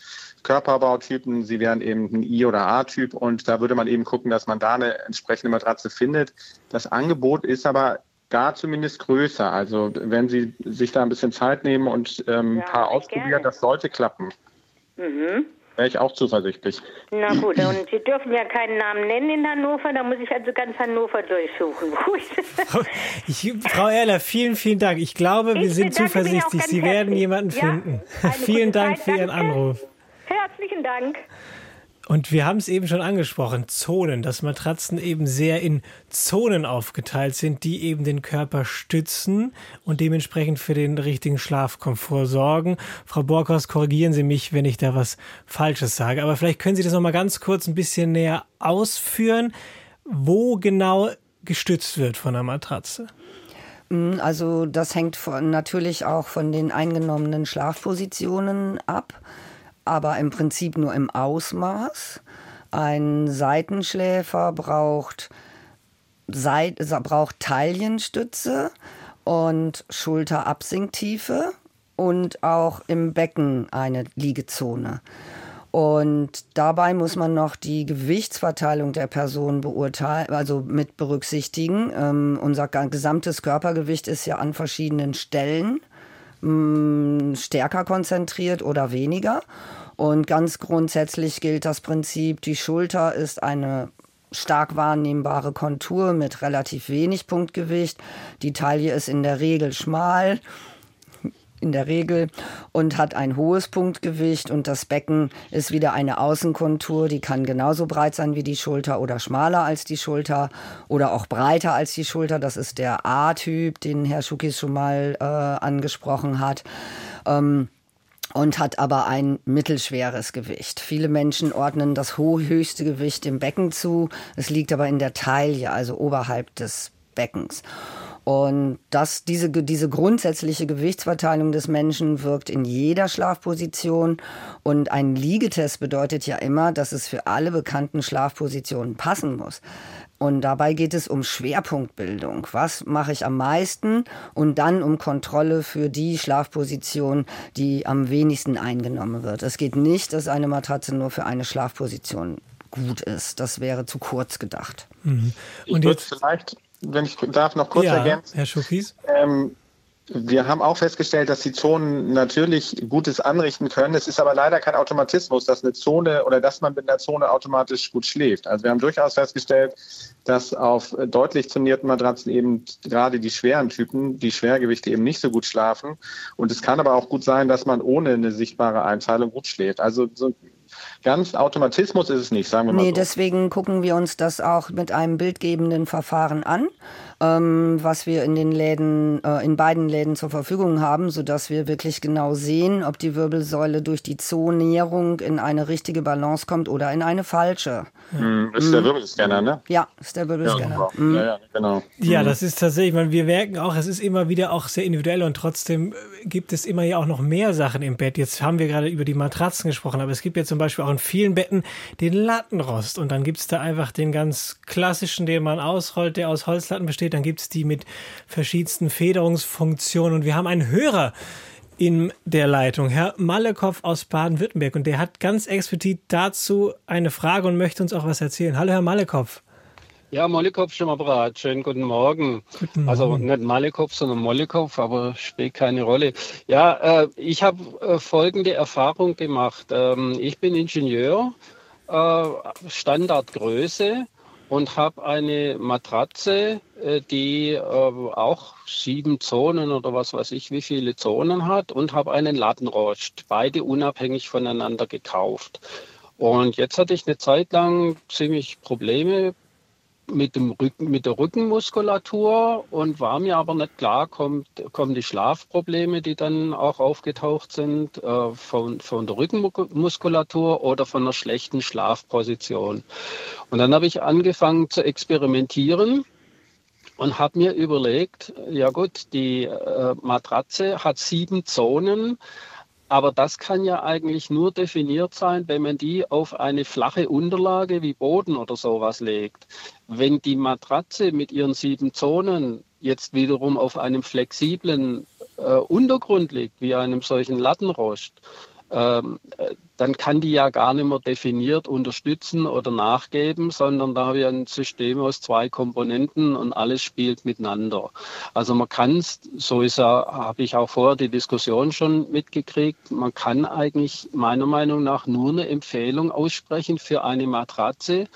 Körperbautypen. Sie wären eben ein I- oder A-Typ und da würde man eben gucken, dass man da eine entsprechende Matratze findet. Das Angebot ist aber da zumindest größer. Also wenn Sie sich da ein bisschen Zeit nehmen und ähm, ja, ein paar ausprobieren, gerne. das sollte klappen. Mhm. Wäre ich auch zuversichtlich.
Na gut, und Sie dürfen ja keinen Namen nennen in Hannover, da muss ich also ganz Hannover durchsuchen. [LAUGHS]
ich, Frau Erler, vielen, vielen Dank. Ich glaube, wir ich sind zuversichtlich. Sie werden jemanden ja, finden. [LAUGHS] vielen Dank Zeit, für Ihren danke. Anruf.
Herzlichen Dank.
Und wir haben es eben schon angesprochen, Zonen, dass Matratzen eben sehr in Zonen aufgeteilt sind, die eben den Körper stützen und dementsprechend für den richtigen Schlafkomfort sorgen. Frau Borkhaus, korrigieren Sie mich, wenn ich da was Falsches sage, aber vielleicht können Sie das noch mal ganz kurz ein bisschen näher ausführen, wo genau gestützt wird von der Matratze.
Mm, also das hängt von, natürlich auch von den eingenommenen Schlafpositionen ab aber im Prinzip nur im Ausmaß. Ein Seitenschläfer braucht, Seit, braucht Taillenstütze und Schulterabsinktiefe und auch im Becken eine Liegezone. Und dabei muss man noch die Gewichtsverteilung der Person beurteilen, also mit berücksichtigen. Ähm, unser gesamtes Körpergewicht ist ja an verschiedenen Stellen stärker konzentriert oder weniger. Und ganz grundsätzlich gilt das Prinzip, die Schulter ist eine stark wahrnehmbare Kontur mit relativ wenig Punktgewicht. Die Taille ist in der Regel schmal, in der Regel, und hat ein hohes Punktgewicht. Und das Becken ist wieder eine Außenkontur, die kann genauso breit sein wie die Schulter oder schmaler als die Schulter oder auch breiter als die Schulter. Das ist der A-Typ, den Herr Schukis schon mal äh, angesprochen hat. Ähm, und hat aber ein mittelschweres Gewicht. Viele Menschen ordnen das höchste Gewicht dem Becken zu. Es liegt aber in der Taille, also oberhalb des Beckens. Und das, diese, diese grundsätzliche Gewichtsverteilung des Menschen wirkt in jeder Schlafposition. Und ein Liegetest bedeutet ja immer, dass es für alle bekannten Schlafpositionen passen muss. Und dabei geht es um Schwerpunktbildung. Was mache ich am meisten? Und dann um Kontrolle für die Schlafposition, die am wenigsten eingenommen wird. Es geht nicht, dass eine Matratze nur für eine Schlafposition gut ist. Das wäre zu kurz gedacht.
Mhm. Und jetzt vielleicht, wenn ich darf, noch kurz ja, ergänzen.
Herr Schukis.
Ähm, wir haben auch festgestellt, dass die Zonen natürlich Gutes anrichten können. Es ist aber leider kein Automatismus, dass eine Zone oder dass man mit einer Zone automatisch gut schläft. Also wir haben durchaus festgestellt, dass auf deutlich zonierten Matratzen eben gerade die schweren Typen, die Schwergewichte eben nicht so gut schlafen. Und es kann aber auch gut sein, dass man ohne eine sichtbare Einteilung gut schläft. Also so ganz Automatismus ist es nicht, sagen wir mal. Nee, so.
deswegen gucken wir uns das auch mit einem bildgebenden Verfahren an ähm, was wir in den Läden, äh, in beiden Läden zur Verfügung haben, sodass wir wirklich genau sehen, ob die Wirbelsäule durch die Zonierung in eine richtige Balance kommt oder in eine falsche.
Mhm, ist der mhm. Wirbelscanner, ne?
Ja, ist der Wirbelscanner. Ja, mhm.
ja, ja, genau. Ja, mhm. das ist tatsächlich, meine, wir merken auch, es ist immer wieder auch sehr individuell und trotzdem äh, gibt es immer ja auch noch mehr Sachen im Bett. Jetzt haben wir gerade über die Matratzen gesprochen, aber es gibt ja zum Beispiel auch in vielen Betten den Lattenrost und dann gibt es da einfach den ganz klassischen, den man ausrollt, der aus Holzlatten besteht steht. Dann gibt es die mit verschiedensten Federungsfunktionen. Und wir haben einen Hörer in der Leitung, Herr Mallekow aus Baden-Württemberg. Und der hat ganz explizit dazu eine Frage und möchte uns auch was erzählen. Hallo, Herr Mallekow.
Ja, Mollikow schon mal bereit. Schönen guten Morgen. guten also Morgen. Also nicht Malikow, sondern Mollikow, aber spielt keine Rolle. Ja, äh, ich habe äh, folgende Erfahrung gemacht. Ähm, ich bin Ingenieur, äh, Standardgröße und habe eine Matratze, äh, die äh, auch sieben Zonen oder was weiß ich, wie viele Zonen hat und habe einen Lattenrost, beide unabhängig voneinander gekauft. Und jetzt hatte ich eine Zeit lang ziemlich Probleme mit, dem Rücken, mit der Rückenmuskulatur und war mir aber nicht klar, kommt, kommen die Schlafprobleme, die dann auch aufgetaucht sind, äh, von, von der Rückenmuskulatur oder von einer schlechten Schlafposition. Und dann habe ich angefangen zu experimentieren und habe mir überlegt, ja gut, die äh, Matratze hat sieben Zonen, aber das kann ja eigentlich nur definiert sein, wenn man die auf eine flache Unterlage wie Boden oder sowas legt. Wenn die Matratze mit ihren sieben Zonen jetzt wiederum auf einem flexiblen äh, Untergrund liegt, wie einem solchen Lattenrost, ähm, dann kann die ja gar nicht mehr definiert unterstützen oder nachgeben, sondern da habe ich ein System aus zwei Komponenten und alles spielt miteinander. Also man kann so ist ja, habe ich auch vorher die Diskussion schon mitgekriegt, man kann eigentlich meiner Meinung nach nur eine Empfehlung aussprechen für eine Matratze,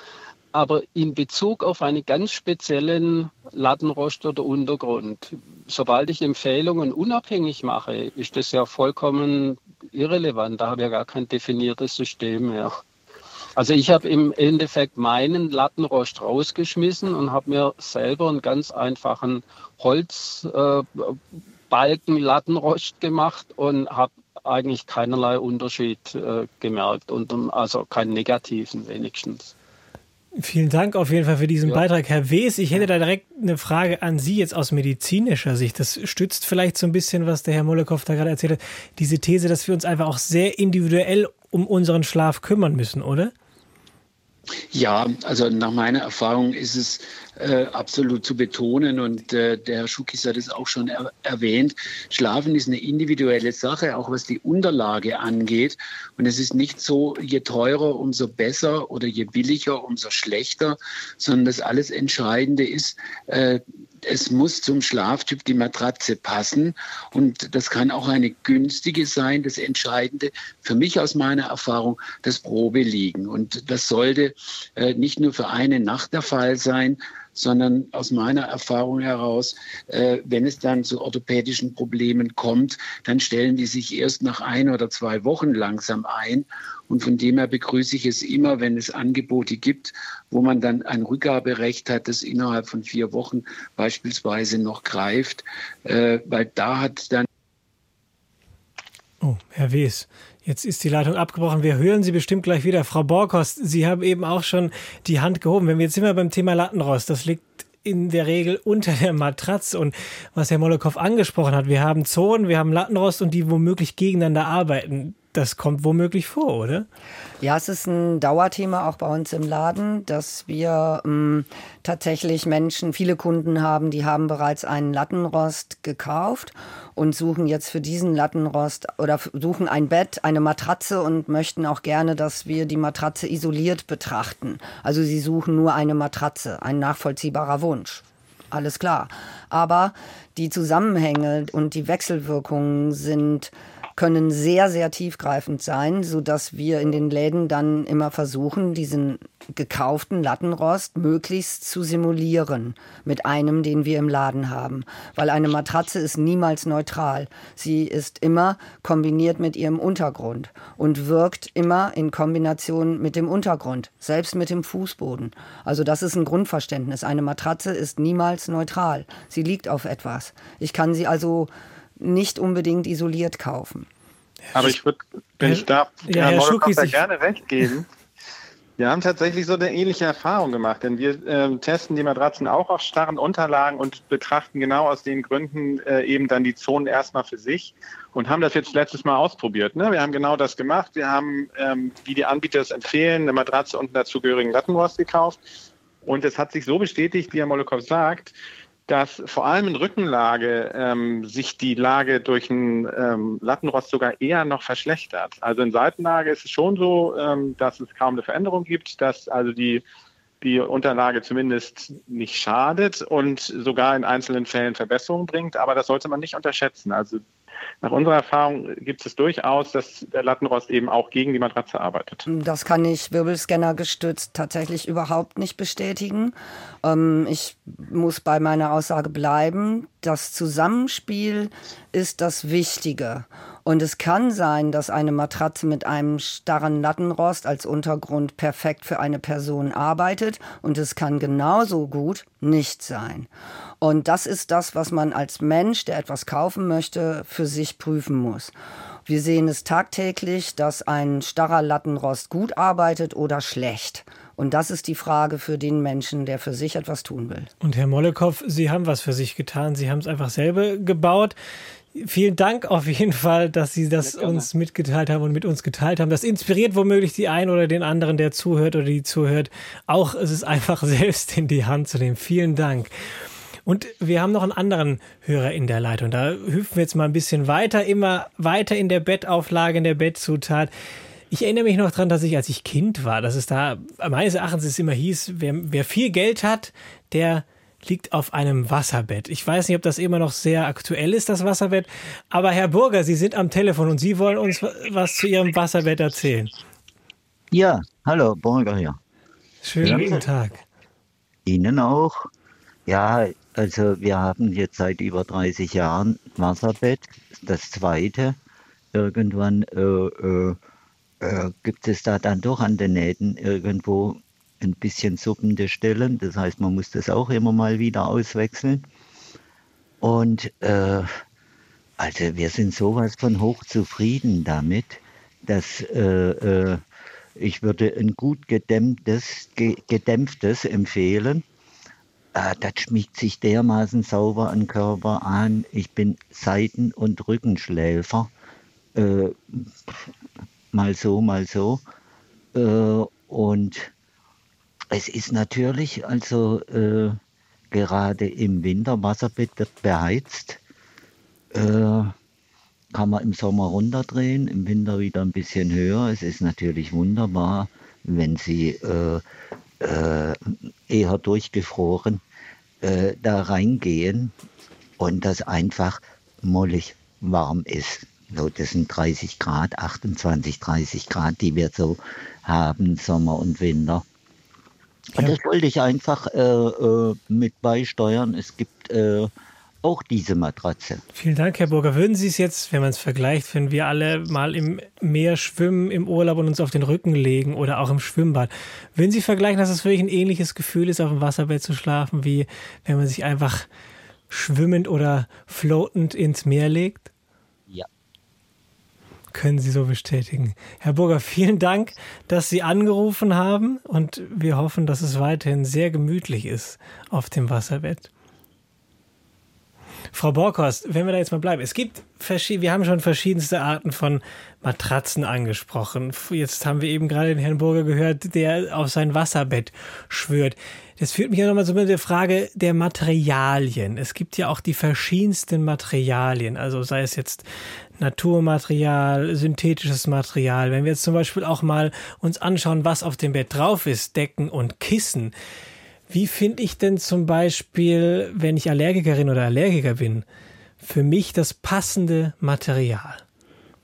aber in Bezug auf einen ganz speziellen Lattenrost oder Untergrund. Sobald ich Empfehlungen unabhängig mache, ist das ja vollkommen irrelevant. Da habe ich ja gar kein definiertes System mehr. Also ich habe im Endeffekt meinen Lattenrost rausgeschmissen und habe mir selber einen ganz einfachen Holzbalken äh, Lattenrost gemacht und habe eigentlich keinerlei Unterschied äh, gemerkt und also keinen negativen wenigstens.
Vielen Dank auf jeden Fall für diesen ja. Beitrag, Herr Wes. Ich hätte da direkt eine Frage an Sie jetzt aus medizinischer Sicht. Das stützt vielleicht so ein bisschen, was der Herr Mollekow da gerade erzählt hat, diese These, dass wir uns einfach auch sehr individuell um unseren Schlaf kümmern müssen, oder?
Ja, also nach meiner Erfahrung ist es äh, absolut zu betonen und äh, der Herr Schukis hat es auch schon er erwähnt. Schlafen ist eine individuelle Sache, auch was die Unterlage angeht. Und es ist nicht so, je teurer, umso besser oder je billiger, umso schlechter, sondern das alles Entscheidende ist, äh, es muss zum Schlaftyp die Matratze passen und das kann auch eine günstige sein. Das Entscheidende für mich aus meiner Erfahrung, das Probe liegen. Und das sollte äh, nicht nur für eine Nacht der Fall sein, sondern aus meiner Erfahrung heraus, äh, wenn es dann zu orthopädischen Problemen kommt, dann stellen die sich erst nach ein oder zwei Wochen langsam ein. Und von dem her begrüße ich es immer, wenn es Angebote gibt, wo man dann ein Rückgaberecht hat, das innerhalb von vier Wochen beispielsweise noch greift, äh, weil da hat dann
Oh, Herr Wes, jetzt ist die Leitung abgebrochen. Wir hören Sie bestimmt gleich wieder. Frau Borkost, Sie haben eben auch schon die Hand gehoben. Wenn wir jetzt immer beim Thema Lattenrost, das liegt in der Regel unter der Matratze. Und was Herr Molokow angesprochen hat, wir haben Zonen, wir haben Lattenrost und die womöglich gegeneinander arbeiten. Das kommt womöglich vor, oder?
Ja, es ist ein Dauerthema auch bei uns im Laden, dass wir ähm, tatsächlich Menschen, viele Kunden haben, die haben bereits einen Lattenrost gekauft und suchen jetzt für diesen Lattenrost oder suchen ein Bett, eine Matratze und möchten auch gerne, dass wir die Matratze isoliert betrachten. Also sie suchen nur eine Matratze, ein nachvollziehbarer Wunsch. Alles klar. Aber die Zusammenhänge und die Wechselwirkungen sind können sehr, sehr tiefgreifend sein, so dass wir in den Läden dann immer versuchen, diesen gekauften Lattenrost möglichst zu simulieren mit einem, den wir im Laden haben. Weil eine Matratze ist niemals neutral. Sie ist immer kombiniert mit ihrem Untergrund und wirkt immer in Kombination mit dem Untergrund, selbst mit dem Fußboden. Also das ist ein Grundverständnis. Eine Matratze ist niemals neutral. Sie liegt auf etwas. Ich kann sie also nicht unbedingt isoliert kaufen.
Aber ich würde, wenn ich darf,
ja, Herr Schuki,
da gerne recht geben. Wir haben tatsächlich so eine ähnliche Erfahrung gemacht, denn wir äh, testen die Matratzen auch auf starren Unterlagen und betrachten genau aus den Gründen äh, eben dann die Zonen erstmal für sich und haben das jetzt letztes Mal ausprobiert. Ne? Wir haben genau das gemacht. Wir haben, ähm, wie die Anbieter es empfehlen, eine Matratze und einen dazugehörigen Lattenrost gekauft. Und es hat sich so bestätigt, wie Herr Molokow sagt, dass vor allem in Rückenlage ähm, sich die Lage durch einen ähm, Lattenrost sogar eher noch verschlechtert. Also in Seitenlage ist es schon so, ähm, dass es kaum eine Veränderung gibt, dass also die, die Unterlage zumindest nicht schadet und sogar in einzelnen Fällen Verbesserungen bringt. Aber das sollte man nicht unterschätzen. Also nach unserer Erfahrung gibt es durchaus, dass der Lattenrost eben auch gegen die Matratze arbeitet.
Das kann ich Wirbelscanner gestützt tatsächlich überhaupt nicht bestätigen. Ähm, ich muss bei meiner Aussage bleiben. Das Zusammenspiel ist das Wichtige. Und es kann sein, dass eine Matratze mit einem starren Lattenrost als Untergrund perfekt für eine Person arbeitet. Und es kann genauso gut nicht sein. Und das ist das, was man als Mensch, der etwas kaufen möchte, für sich prüfen muss. Wir sehen es tagtäglich, dass ein starrer Lattenrost gut arbeitet oder schlecht. Und das ist die Frage für den Menschen, der für sich etwas tun will.
Und Herr Mollekow, Sie haben was für sich getan. Sie haben es einfach selber gebaut. Vielen Dank auf jeden Fall, dass Sie das uns mitgeteilt haben und mit uns geteilt haben. Das inspiriert womöglich die einen oder den anderen, der zuhört oder die zuhört, auch es ist einfach [LAUGHS] selbst in die Hand zu nehmen. Vielen Dank. Und wir haben noch einen anderen Hörer in der Leitung. Da hüpfen wir jetzt mal ein bisschen weiter, immer weiter in der Bettauflage, in der Bettzutat. Ich erinnere mich noch daran, dass ich, als ich Kind war, dass es da meines Erachtens es immer hieß, wer, wer viel Geld hat, der liegt auf einem Wasserbett. Ich weiß nicht, ob das immer noch sehr aktuell ist, das Wasserbett. Aber Herr Burger, Sie sind am Telefon und Sie wollen uns was zu Ihrem Wasserbett erzählen.
Ja, hallo, Burger hier.
Schönen guten Tag.
Ihnen auch. Ja, also wir haben jetzt seit über 30 Jahren Wasserbett, das zweite. Irgendwann äh, äh, äh, gibt es da dann doch an den Nähten irgendwo ein bisschen suppende Stellen. Das heißt, man muss das auch immer mal wieder auswechseln. Und äh, also wir sind sowas von hochzufrieden damit, dass äh, äh, ich würde ein gut gedämmtes, gedämpftes empfehlen äh, das schmiegt sich dermaßen sauber an Körper an. Ich bin Seiten- und Rückenschläfer. Äh, mal so, mal so. Äh, und es ist natürlich, also äh, gerade im Winter, Wasserbett wird beheizt. Äh, kann man im Sommer runterdrehen, im Winter wieder ein bisschen höher. Es ist natürlich wunderbar, wenn Sie äh, eher durchgefroren äh, da reingehen und das einfach mollig warm ist. So, das sind 30 Grad, 28, 30 Grad, die wir so haben, Sommer und Winter. Und das wollte ich einfach äh, äh, mit beisteuern. Es gibt äh, auch diese Matratze.
Vielen Dank, Herr Burger. Würden Sie es jetzt, wenn man es vergleicht, wenn wir alle mal im Meer schwimmen, im Urlaub und uns auf den Rücken legen oder auch im Schwimmbad, würden Sie vergleichen, dass es wirklich ein ähnliches Gefühl ist, auf dem Wasserbett zu schlafen, wie wenn man sich einfach schwimmend oder floatend ins Meer legt?
Ja.
Können Sie so bestätigen. Herr Burger, vielen Dank, dass Sie angerufen haben und wir hoffen, dass es weiterhin sehr gemütlich ist auf dem Wasserbett. Frau Borkhorst, wenn wir da jetzt mal bleiben, es gibt wir haben schon verschiedenste Arten von Matratzen angesprochen. Jetzt haben wir eben gerade den Herrn Burger gehört, der auf sein Wasserbett schwört. Das führt mich ja nochmal mit der Frage der Materialien. Es gibt ja auch die verschiedensten Materialien, also sei es jetzt Naturmaterial, synthetisches Material. Wenn wir jetzt zum Beispiel auch mal uns anschauen, was auf dem Bett drauf ist, Decken und Kissen. Wie finde ich denn zum Beispiel, wenn ich Allergikerin oder Allergiker bin, für mich das passende Material?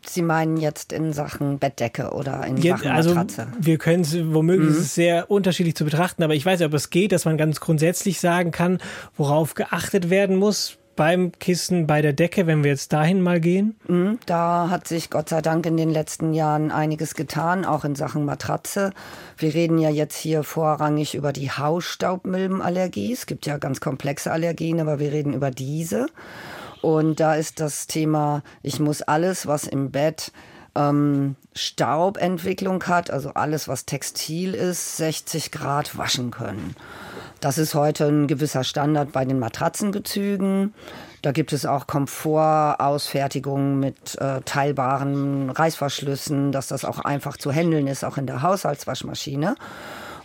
Sie meinen jetzt in Sachen Bettdecke oder in jetzt, Sachen
also
Matratze?
Wir können es womöglich mhm. sehr unterschiedlich zu betrachten, aber ich weiß nicht, ob es geht, dass man ganz grundsätzlich sagen kann, worauf geachtet werden muss beim Kissen, bei der Decke, wenn wir jetzt dahin mal gehen?
Mhm, da hat sich Gott sei Dank in den letzten Jahren einiges getan, auch in Sachen Matratze. Wir reden ja jetzt hier vorrangig über die Hausstaubmilbenallergie. Es gibt ja ganz komplexe Allergien, aber wir reden über diese. Und da ist das Thema, ich muss alles, was im Bett ähm, Staubentwicklung hat, also alles, was textil ist, 60 Grad waschen können. Das ist heute ein gewisser Standard bei den Matratzengezügen. Da gibt es auch Komfortausfertigungen mit äh, teilbaren Reißverschlüssen, dass das auch einfach zu handeln ist, auch in der Haushaltswaschmaschine.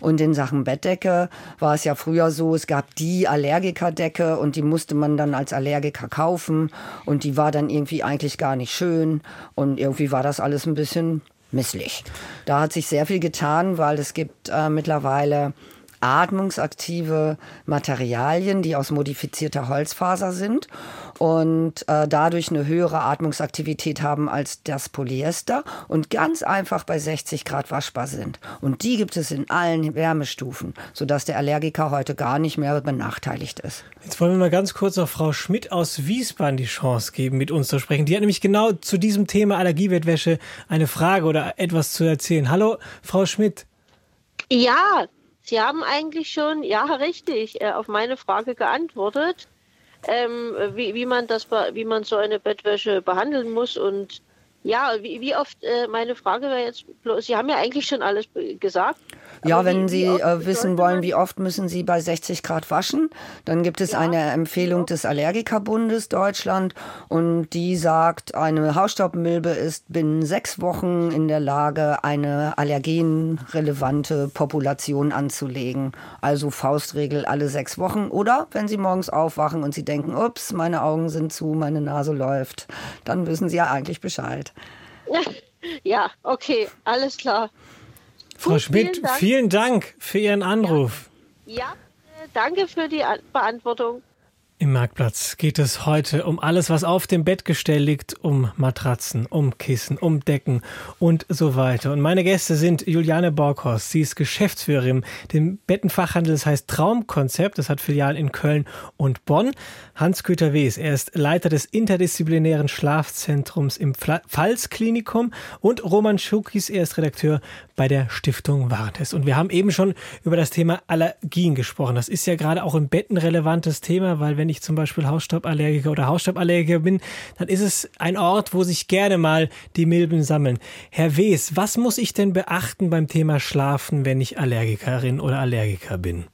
Und in Sachen Bettdecke war es ja früher so, es gab die Allergikerdecke und die musste man dann als Allergiker kaufen und die war dann irgendwie eigentlich gar nicht schön und irgendwie war das alles ein bisschen misslich. Da hat sich sehr viel getan, weil es gibt äh, mittlerweile atmungsaktive Materialien, die aus modifizierter Holzfaser sind und äh, dadurch eine höhere Atmungsaktivität haben als das Polyester und ganz einfach bei 60 Grad waschbar sind. Und die gibt es in allen Wärmestufen, sodass der Allergiker heute gar nicht mehr benachteiligt ist.
Jetzt wollen wir mal ganz kurz noch Frau Schmidt aus Wiesbaden die Chance geben, mit uns zu sprechen. Die hat nämlich genau zu diesem Thema Allergiebettwäsche eine Frage oder etwas zu erzählen. Hallo, Frau Schmidt.
Ja, Sie haben eigentlich schon, ja, richtig, äh, auf meine Frage geantwortet, ähm, wie, wie, man das, wie man so eine Bettwäsche behandeln muss und ja, wie, wie oft, äh, meine Frage wäre jetzt, Sie haben ja eigentlich schon alles gesagt.
Ja, wenn wie, Sie wie äh, wissen wollen, wie oft müssen Sie bei 60 Grad waschen, dann gibt es ja, eine Empfehlung des Allergikerbundes Deutschland und die sagt, eine Hausstaubmilbe ist binnen sechs Wochen in der Lage, eine allergenrelevante Population anzulegen. Also Faustregel alle sechs Wochen. Oder wenn Sie morgens aufwachen und Sie denken, ups, meine Augen sind zu, meine Nase läuft, dann wissen Sie ja eigentlich Bescheid. [LAUGHS]
Ja, okay, alles klar.
Frau Gut, Schmidt, vielen Dank. vielen Dank. für Ihren Anruf.
Ja, ja danke für die Beantwortung.
Im Marktplatz geht es heute um alles, was auf dem Bettgestell liegt, um Matratzen, um Kissen, um Decken und so weiter. Und meine Gäste sind Juliane Borghorst. Sie ist Geschäftsführerin dem Bettenfachhandel, das heißt Traumkonzept. Das hat Filialen in Köln und Bonn. Hans-Güter Wes, er ist Leiter des interdisziplinären Schlafzentrums im Pfalzklinikum und Roman Schukis, er ist Redakteur bei der Stiftung Wartes. Und wir haben eben schon über das Thema Allergien gesprochen. Das ist ja gerade auch im Bett ein relevantes Thema, weil wenn ich zum Beispiel Hausstauballergiker oder Hausstauballergiker bin, dann ist es ein Ort, wo sich gerne mal die Milben sammeln. Herr Wes, was muss ich denn beachten beim Thema Schlafen, wenn ich Allergikerin oder Allergiker bin?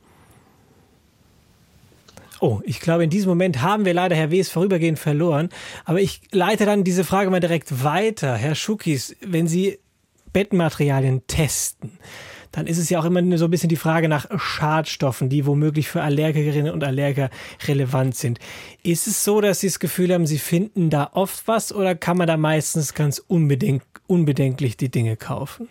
Oh, ich glaube, in diesem Moment haben wir leider Herr Wes vorübergehend verloren. Aber ich leite dann diese Frage mal direkt weiter. Herr Schukis, wenn Sie Bettmaterialien testen, dann ist es ja auch immer so ein bisschen die Frage nach Schadstoffen, die womöglich für Allergikerinnen und Allergiker relevant sind. Ist es so, dass Sie das Gefühl haben, Sie finden da oft was oder kann man da meistens ganz unbedenk unbedenklich die Dinge kaufen?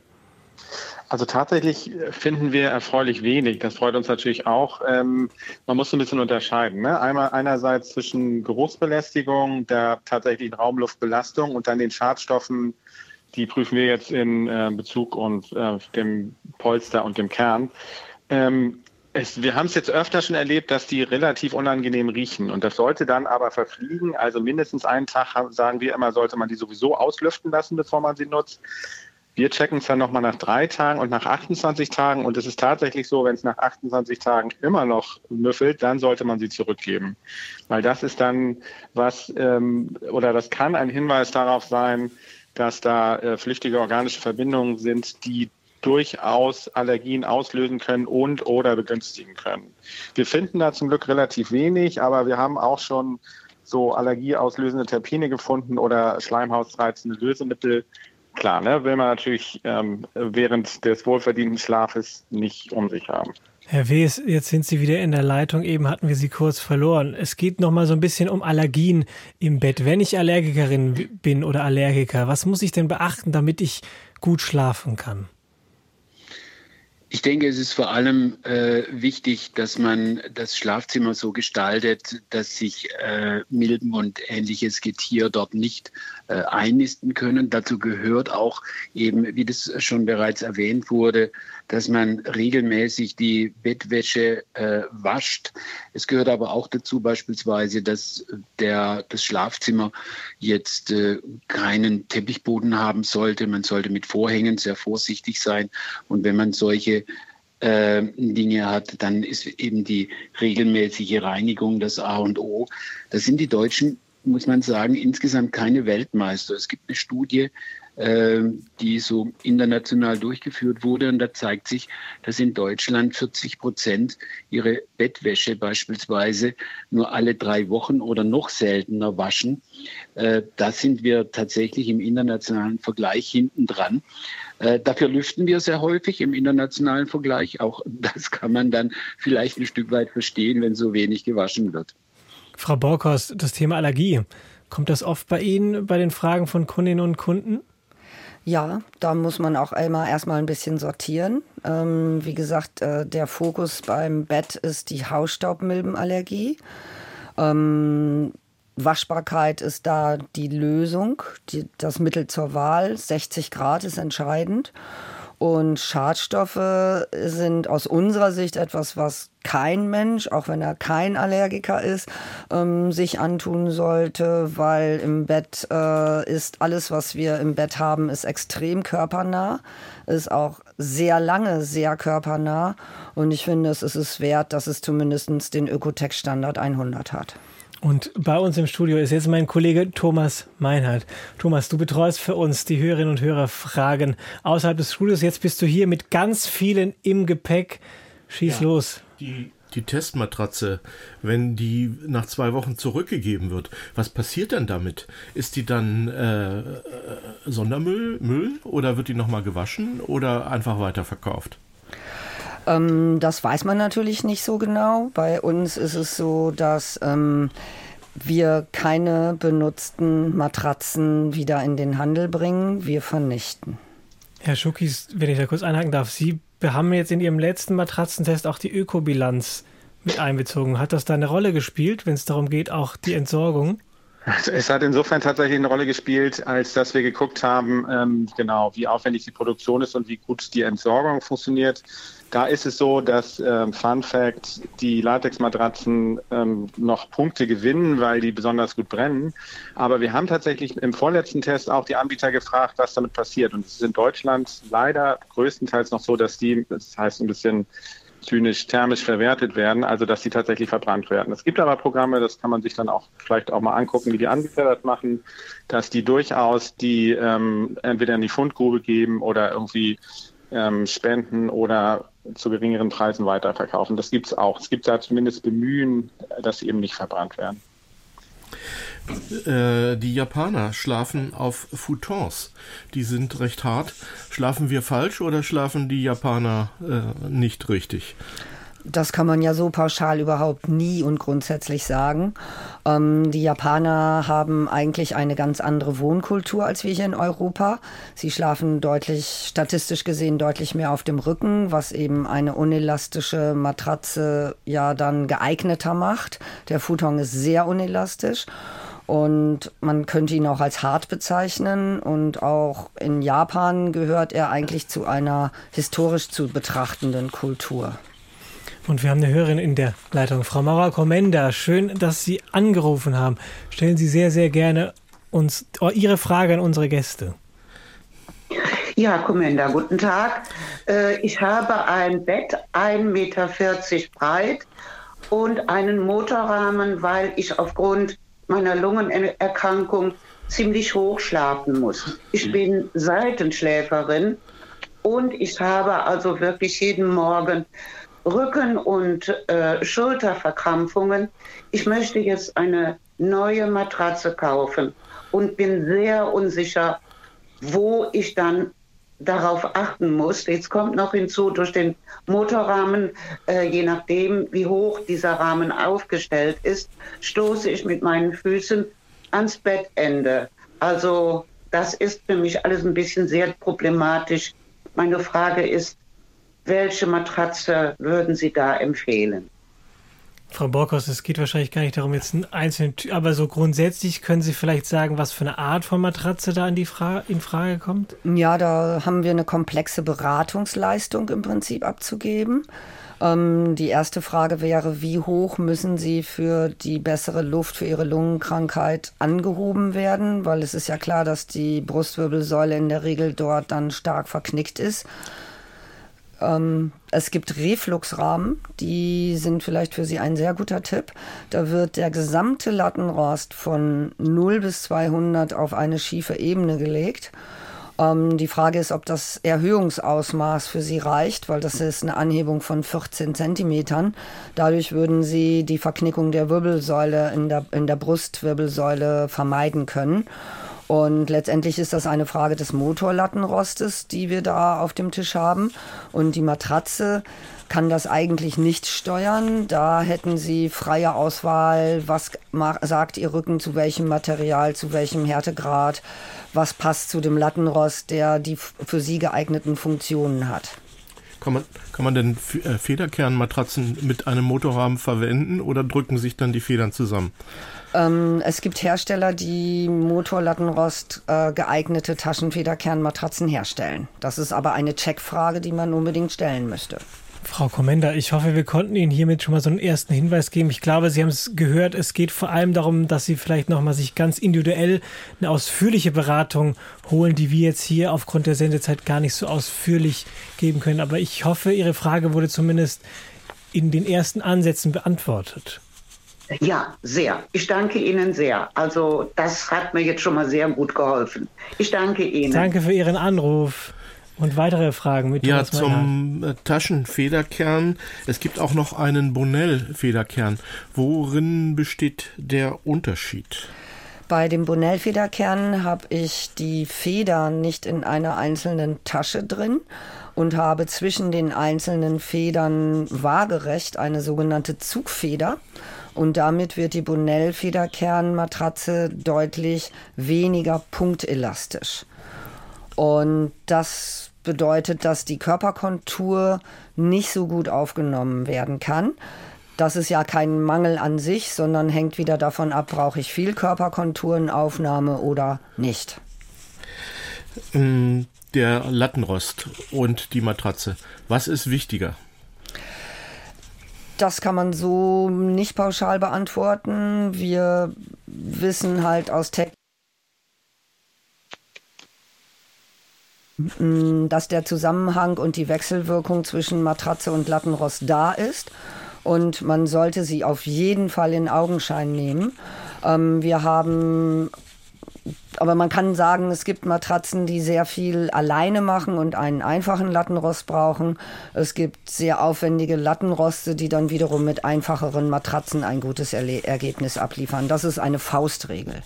Also tatsächlich finden wir erfreulich wenig. Das freut uns natürlich auch. Ähm, man muss ein bisschen unterscheiden. Ne? Einmal einerseits zwischen Geruchsbelästigung, der tatsächlichen Raumluftbelastung und dann den Schadstoffen, die prüfen wir jetzt in äh, Bezug und äh, dem Polster und dem Kern. Ähm, es, wir haben es jetzt öfter schon erlebt, dass die relativ unangenehm riechen. Und das sollte dann aber verfliegen. Also mindestens einen Tag, sagen wir immer, sollte man die sowieso auslüften lassen, bevor man sie nutzt. Wir checken es dann nochmal nach drei Tagen und nach 28 Tagen. Und es ist tatsächlich so, wenn es nach 28 Tagen immer noch müffelt, dann sollte man sie zurückgeben. Weil das ist dann was, ähm, oder das kann ein Hinweis darauf sein, dass da äh, flüchtige organische Verbindungen sind, die durchaus Allergien auslösen können und oder begünstigen können. Wir finden da zum Glück relativ wenig, aber wir haben auch schon so allergieauslösende Terpine gefunden oder schleimhausreizende Lösemittel. Klar, ne, will man natürlich ähm, während des wohlverdienten Schlafes nicht um sich haben.
Herr Wes, jetzt sind Sie wieder in der Leitung. Eben hatten wir Sie kurz verloren. Es geht noch mal so ein bisschen um Allergien im Bett. Wenn ich Allergikerin bin oder Allergiker, was muss ich denn beachten, damit ich gut schlafen kann?
Ich denke, es ist vor allem äh, wichtig, dass man das Schlafzimmer so gestaltet, dass sich äh, Milben und ähnliches Getier dort nicht äh, einnisten können. Dazu gehört auch eben, wie das schon bereits erwähnt wurde, dass man regelmäßig die Bettwäsche äh, wascht. Es gehört aber auch dazu beispielsweise, dass der, das Schlafzimmer jetzt äh, keinen Teppichboden haben sollte. Man sollte mit Vorhängen sehr vorsichtig sein. Und wenn man solche äh, Dinge hat, dann ist eben die regelmäßige Reinigung das A und O. Das sind die Deutschen muss man sagen, insgesamt keine Weltmeister. Es gibt eine Studie, die so international durchgeführt wurde und da zeigt sich, dass in Deutschland 40 Prozent ihre Bettwäsche beispielsweise nur alle drei Wochen oder noch seltener waschen. Äh, da sind wir tatsächlich im internationalen Vergleich hinten dran. Äh, dafür lüften wir sehr häufig im internationalen Vergleich. Auch [LAUGHS] das kann man dann vielleicht ein Stück weit verstehen, wenn so wenig gewaschen wird.
Frau Borkhorst, das Thema Allergie, kommt das oft bei Ihnen bei den Fragen von Kundinnen und Kunden?
Ja, da muss man auch immer erstmal ein bisschen sortieren. Ähm, wie gesagt, äh, der Fokus beim Bett ist die Hausstaubmilbenallergie. Ähm, Waschbarkeit ist da die Lösung, die, das Mittel zur Wahl. 60 Grad ist entscheidend. Und Schadstoffe sind aus unserer Sicht etwas, was kein Mensch, auch wenn er kein Allergiker ist, ähm, sich antun sollte, weil im Bett äh, ist alles, was wir im Bett haben, ist extrem körpernah, ist auch sehr lange sehr körpernah. Und ich finde, es ist es wert, dass es zumindest den Ökotex-Standard 100 hat.
Und bei uns im Studio ist jetzt mein Kollege Thomas Meinhardt. Thomas, du betreust für uns die Hörerinnen und Hörer Fragen außerhalb des Studios. Jetzt bist du hier mit ganz vielen im Gepäck. Schieß ja, los.
Die, die Testmatratze, wenn die nach zwei Wochen zurückgegeben wird, was passiert dann damit? Ist die dann äh, Sondermüll Müll, oder wird die nochmal gewaschen oder einfach weiterverkauft?
Ähm, das weiß man natürlich nicht so genau. Bei uns ist es so, dass ähm, wir keine benutzten Matratzen wieder in den Handel bringen. Wir vernichten.
Herr Schuckis, wenn ich da kurz einhaken darf, Sie haben jetzt in Ihrem letzten Matratzentest auch die Ökobilanz mit einbezogen. Hat das da eine Rolle gespielt, wenn es darum geht, auch die Entsorgung?
Es hat insofern tatsächlich eine Rolle gespielt, als dass wir geguckt haben, ähm, genau, wie aufwendig die Produktion ist und wie gut die Entsorgung funktioniert. Da ist es so, dass ähm, Fun Fact die Latexmatratzen ähm, noch Punkte gewinnen, weil die besonders gut brennen. Aber wir haben tatsächlich im vorletzten Test auch die Anbieter gefragt, was damit passiert. Und es ist in Deutschland leider größtenteils noch so, dass die, das heißt ein bisschen zynisch thermisch verwertet werden, also dass sie tatsächlich verbrannt werden. Es gibt aber Programme, das kann man sich dann auch vielleicht auch mal angucken, wie die Anbieter das machen, dass die durchaus die ähm, entweder in die Fundgrube geben oder irgendwie ähm, spenden oder zu geringeren Preisen weiterverkaufen. Das gibt es auch. Es gibt da zumindest Bemühen, dass sie eben nicht verbrannt werden.
Äh, die Japaner schlafen auf Futons. Die sind recht hart. Schlafen wir falsch oder schlafen die Japaner äh, nicht richtig?
Das kann man ja so pauschal überhaupt nie und grundsätzlich sagen. Ähm, die Japaner haben eigentlich eine ganz andere Wohnkultur als wir hier in Europa. Sie schlafen deutlich, statistisch gesehen, deutlich mehr auf dem Rücken, was eben eine unelastische Matratze ja dann geeigneter macht. Der Futon ist sehr unelastisch. Und man könnte ihn auch als hart bezeichnen. Und auch in Japan gehört er eigentlich zu einer historisch zu betrachtenden Kultur.
Und wir haben eine Hörerin in der Leitung, Frau Maurer Komenda. Schön, dass Sie angerufen haben. Stellen Sie sehr, sehr gerne uns Ihre Frage an unsere Gäste.
Ja, Komenda, guten Tag. Äh, ich habe ein Bett, 1,40 Meter breit und einen Motorrahmen, weil ich aufgrund meiner Lungenerkrankung ziemlich hoch schlafen muss. Ich bin Seitenschläferin und ich habe also wirklich jeden Morgen Rücken- und äh, Schulterverkrampfungen. Ich möchte jetzt eine neue Matratze kaufen und bin sehr unsicher, wo ich dann darauf achten muss. Jetzt kommt noch hinzu, durch den Motorrahmen, äh, je nachdem, wie hoch dieser Rahmen aufgestellt ist, stoße ich mit meinen Füßen ans Bettende. Also das ist für mich alles ein bisschen sehr problematisch. Meine Frage ist, welche Matratze würden Sie da empfehlen?
Frau Borkos, es geht wahrscheinlich gar nicht darum, jetzt einen einzelnen, aber so grundsätzlich können Sie vielleicht sagen, was für eine Art von Matratze da in, die Fra in Frage kommt?
Ja, da haben wir eine komplexe Beratungsleistung im Prinzip abzugeben. Ähm, die erste Frage wäre, wie hoch müssen Sie für die bessere Luft, für Ihre Lungenkrankheit angehoben werden? Weil es ist ja klar, dass die Brustwirbelsäule in der Regel dort dann stark verknickt ist. Ähm, es gibt Refluxrahmen, die sind vielleicht für Sie ein sehr guter Tipp. Da wird der gesamte Lattenrost von 0 bis 200 auf eine schiefe Ebene gelegt. Ähm, die Frage ist, ob das Erhöhungsausmaß für Sie reicht, weil das ist eine Anhebung von 14 Zentimetern. Dadurch würden Sie die Verknickung der Wirbelsäule in der, in der Brustwirbelsäule vermeiden können. Und letztendlich ist das eine Frage des Motorlattenrostes, die wir da auf dem Tisch haben. Und die Matratze kann das eigentlich nicht steuern. Da hätten Sie freie Auswahl, was sagt Ihr Rücken zu welchem Material, zu welchem Härtegrad, was passt zu dem Lattenrost, der die für Sie geeigneten Funktionen hat.
Kann man, kann man denn äh, Federkernmatratzen mit einem Motorrahmen verwenden oder drücken sich dann die Federn zusammen?
Ähm, es gibt Hersteller, die Motorlattenrost äh, geeignete Taschenfederkernmatratzen herstellen. Das ist aber eine Checkfrage, die man unbedingt stellen müsste.
Frau Kommender, ich hoffe, wir konnten Ihnen hiermit schon mal so einen ersten Hinweis geben. Ich glaube, Sie haben es gehört. Es geht vor allem darum, dass Sie vielleicht nochmal sich ganz individuell eine ausführliche Beratung holen, die wir jetzt hier aufgrund der Sendezeit gar nicht so ausführlich geben können. Aber ich hoffe, Ihre Frage wurde zumindest in den ersten Ansätzen beantwortet.
Ja, sehr. Ich danke Ihnen sehr. Also das hat mir jetzt schon mal sehr gut geholfen. Ich danke Ihnen.
Danke für Ihren Anruf. Und weitere Fragen mit
Ja, zum Meinhardt. Taschenfederkern. Es gibt auch noch einen Bonell-Federkern. Worin besteht der Unterschied?
Bei dem Bonell-Federkern habe ich die Feder nicht in einer einzelnen Tasche drin und habe zwischen den einzelnen Federn waagerecht eine sogenannte Zugfeder. Und damit wird die Bonell-Federkernmatratze deutlich weniger punktelastisch. Und das bedeutet, dass die Körperkontur nicht so gut aufgenommen werden kann. Das ist ja kein Mangel an sich, sondern hängt wieder davon ab, brauche ich viel Körperkonturenaufnahme oder nicht.
Ähm, der Lattenrost und die Matratze. Was ist wichtiger?
Das kann man so nicht pauschal beantworten. Wir wissen halt aus Tech dass der Zusammenhang und die Wechselwirkung zwischen Matratze und Lattenrost da ist. Und man sollte sie auf jeden Fall in Augenschein nehmen. Ähm, wir haben aber man kann sagen, es gibt Matratzen, die sehr viel alleine machen und einen einfachen Lattenrost brauchen. Es gibt sehr aufwendige Lattenroste, die dann wiederum mit einfacheren Matratzen ein gutes Erle Ergebnis abliefern. Das ist eine Faustregel.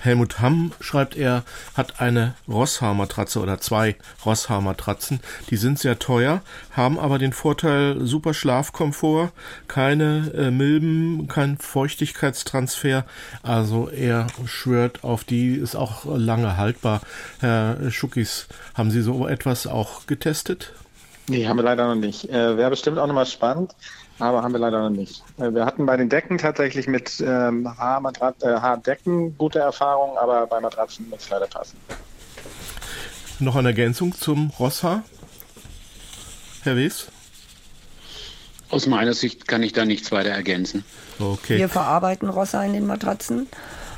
Helmut Hamm, schreibt er, hat eine Rosshaar-Matratze oder zwei Rosshaar-Matratzen. Die sind sehr teuer, haben aber den Vorteil super Schlafkomfort, keine äh, Milben, kein Feuchtigkeitstransfer. Also er schwört auf die, ist auch lange haltbar. Herr Schuckis, haben Sie so etwas auch getestet?
Nee, haben wir leider noch nicht. Äh, Wäre bestimmt auch nochmal spannend aber haben wir leider noch nicht. Äh, wir hatten bei den Decken tatsächlich mit ähm, Haarmatrat äh, Haardecken gute Erfahrungen, aber bei Matratzen muss es leider passen.
Noch eine Ergänzung zum Rosshaar? Herr Wes?
Aus meiner Sicht kann ich da nichts weiter ergänzen.
Okay. Wir verarbeiten Rosshaar in den Matratzen.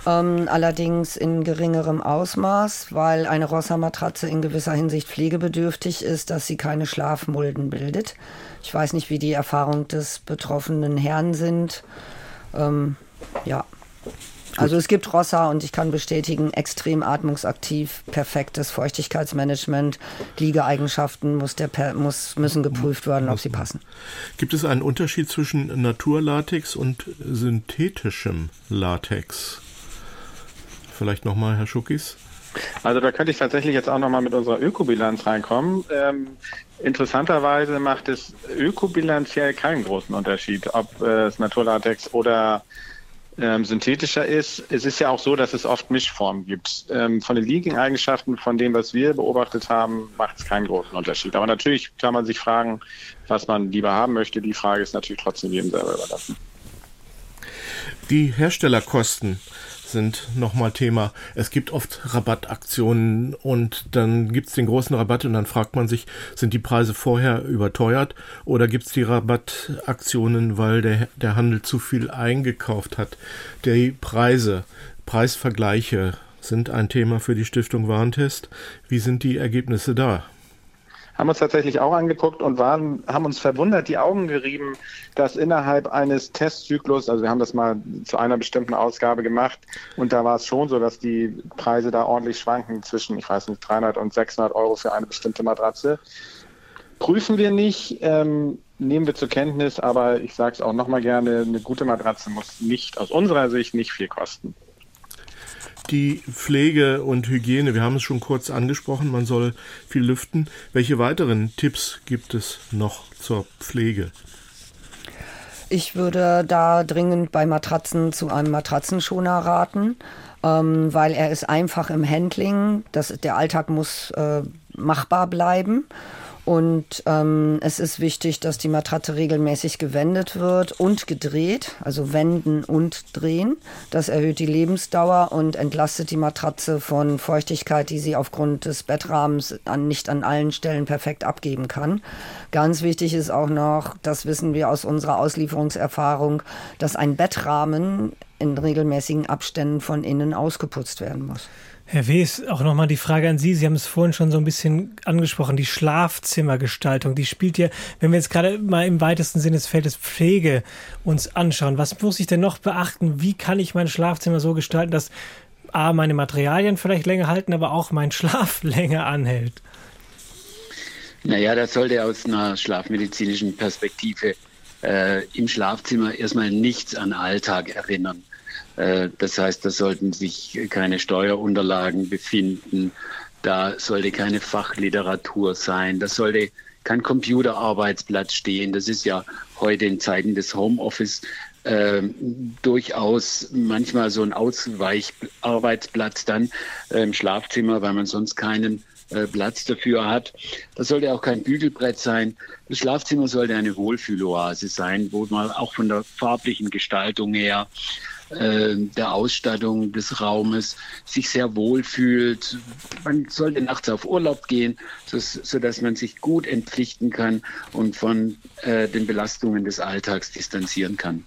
Ähm, allerdings in geringerem Ausmaß, weil eine Rosshaar-Matratze in gewisser Hinsicht pflegebedürftig ist, dass sie keine Schlafmulden bildet. Ich weiß nicht, wie die Erfahrungen des betroffenen Herrn sind. Ähm, ja. Also es gibt Rossa und ich kann bestätigen, extrem atmungsaktiv, perfektes Feuchtigkeitsmanagement, Liegeeigenschaften muss der, muss, müssen geprüft werden, ob sie passen.
Gibt es einen Unterschied zwischen Naturlatex und synthetischem Latex? Vielleicht nochmal, Herr Schuckis?
Also da könnte ich tatsächlich jetzt auch nochmal mit unserer Ökobilanz reinkommen. Ähm, interessanterweise macht es ökobilanziell keinen großen Unterschied, ob äh, es Naturlatex oder ähm, synthetischer ist. Es ist ja auch so, dass es oft Mischformen gibt. Ähm, von den Leaking-Eigenschaften, von dem, was wir beobachtet haben, macht es keinen großen Unterschied. Aber natürlich kann man sich fragen, was man lieber haben möchte. Die Frage ist natürlich trotzdem jedem selber überlassen.
Die Herstellerkosten sind nochmal Thema. Es gibt oft Rabattaktionen und dann gibt es den großen Rabatt und dann fragt man sich, sind die Preise vorher überteuert oder gibt es die Rabattaktionen, weil der, der Handel zu viel eingekauft hat? Die Preise, Preisvergleiche sind ein Thema für die Stiftung Warentest. Wie sind die Ergebnisse da?
Haben uns tatsächlich auch angeguckt und waren, haben uns verwundert die Augen gerieben, dass innerhalb eines Testzyklus, also wir haben das mal zu einer bestimmten Ausgabe gemacht und da war es schon so, dass die Preise da ordentlich schwanken zwischen, ich weiß nicht, 300 und 600 Euro für eine bestimmte Matratze. Prüfen wir nicht, ähm, nehmen wir zur Kenntnis, aber ich sage es auch nochmal gerne, eine gute Matratze muss nicht aus unserer Sicht nicht viel kosten
die Pflege und Hygiene. Wir haben es schon kurz angesprochen, man soll viel lüften. Welche weiteren Tipps gibt es noch zur Pflege?
Ich würde da dringend bei Matratzen zu einem Matratzenschoner raten, ähm, weil er ist einfach im Handling. Das, der Alltag muss äh, machbar bleiben. Und ähm, es ist wichtig, dass die Matratze regelmäßig gewendet wird und gedreht, also wenden und drehen. Das erhöht die Lebensdauer und entlastet die Matratze von Feuchtigkeit, die sie aufgrund des Bettrahmens an, nicht an allen Stellen perfekt abgeben kann. Ganz wichtig ist auch noch, das wissen wir aus unserer Auslieferungserfahrung, dass ein Bettrahmen in regelmäßigen Abständen von innen ausgeputzt werden muss.
Herr Wes, auch nochmal die Frage an Sie. Sie haben es vorhin schon so ein bisschen angesprochen, die Schlafzimmergestaltung. Die spielt ja, wenn wir jetzt gerade mal im weitesten Sinne des Feldes Pflege uns anschauen, was muss ich denn noch beachten? Wie kann ich mein Schlafzimmer so gestalten, dass A, meine Materialien vielleicht länger halten, aber auch mein [LAUGHS] Schlaf länger anhält?
Naja, das sollte aus einer schlafmedizinischen Perspektive äh, im Schlafzimmer erstmal nichts an Alltag erinnern. Äh, das heißt, da sollten sich keine Steuerunterlagen befinden, da sollte keine Fachliteratur sein, da sollte kein Computerarbeitsplatz stehen. Das ist ja heute in Zeiten des Homeoffice äh, durchaus manchmal so ein Ausweicharbeitsplatz dann äh, im Schlafzimmer, weil man sonst keinen äh, Platz dafür hat. Das sollte auch kein Bügelbrett sein. Das Schlafzimmer sollte eine Wohlfühloase sein, wo man auch von der farblichen Gestaltung her äh, der Ausstattung des Raumes sich sehr wohl fühlt. Man sollte nachts auf Urlaub gehen, so, sodass man sich gut entpflichten kann und von äh, den Belastungen des Alltags distanzieren kann.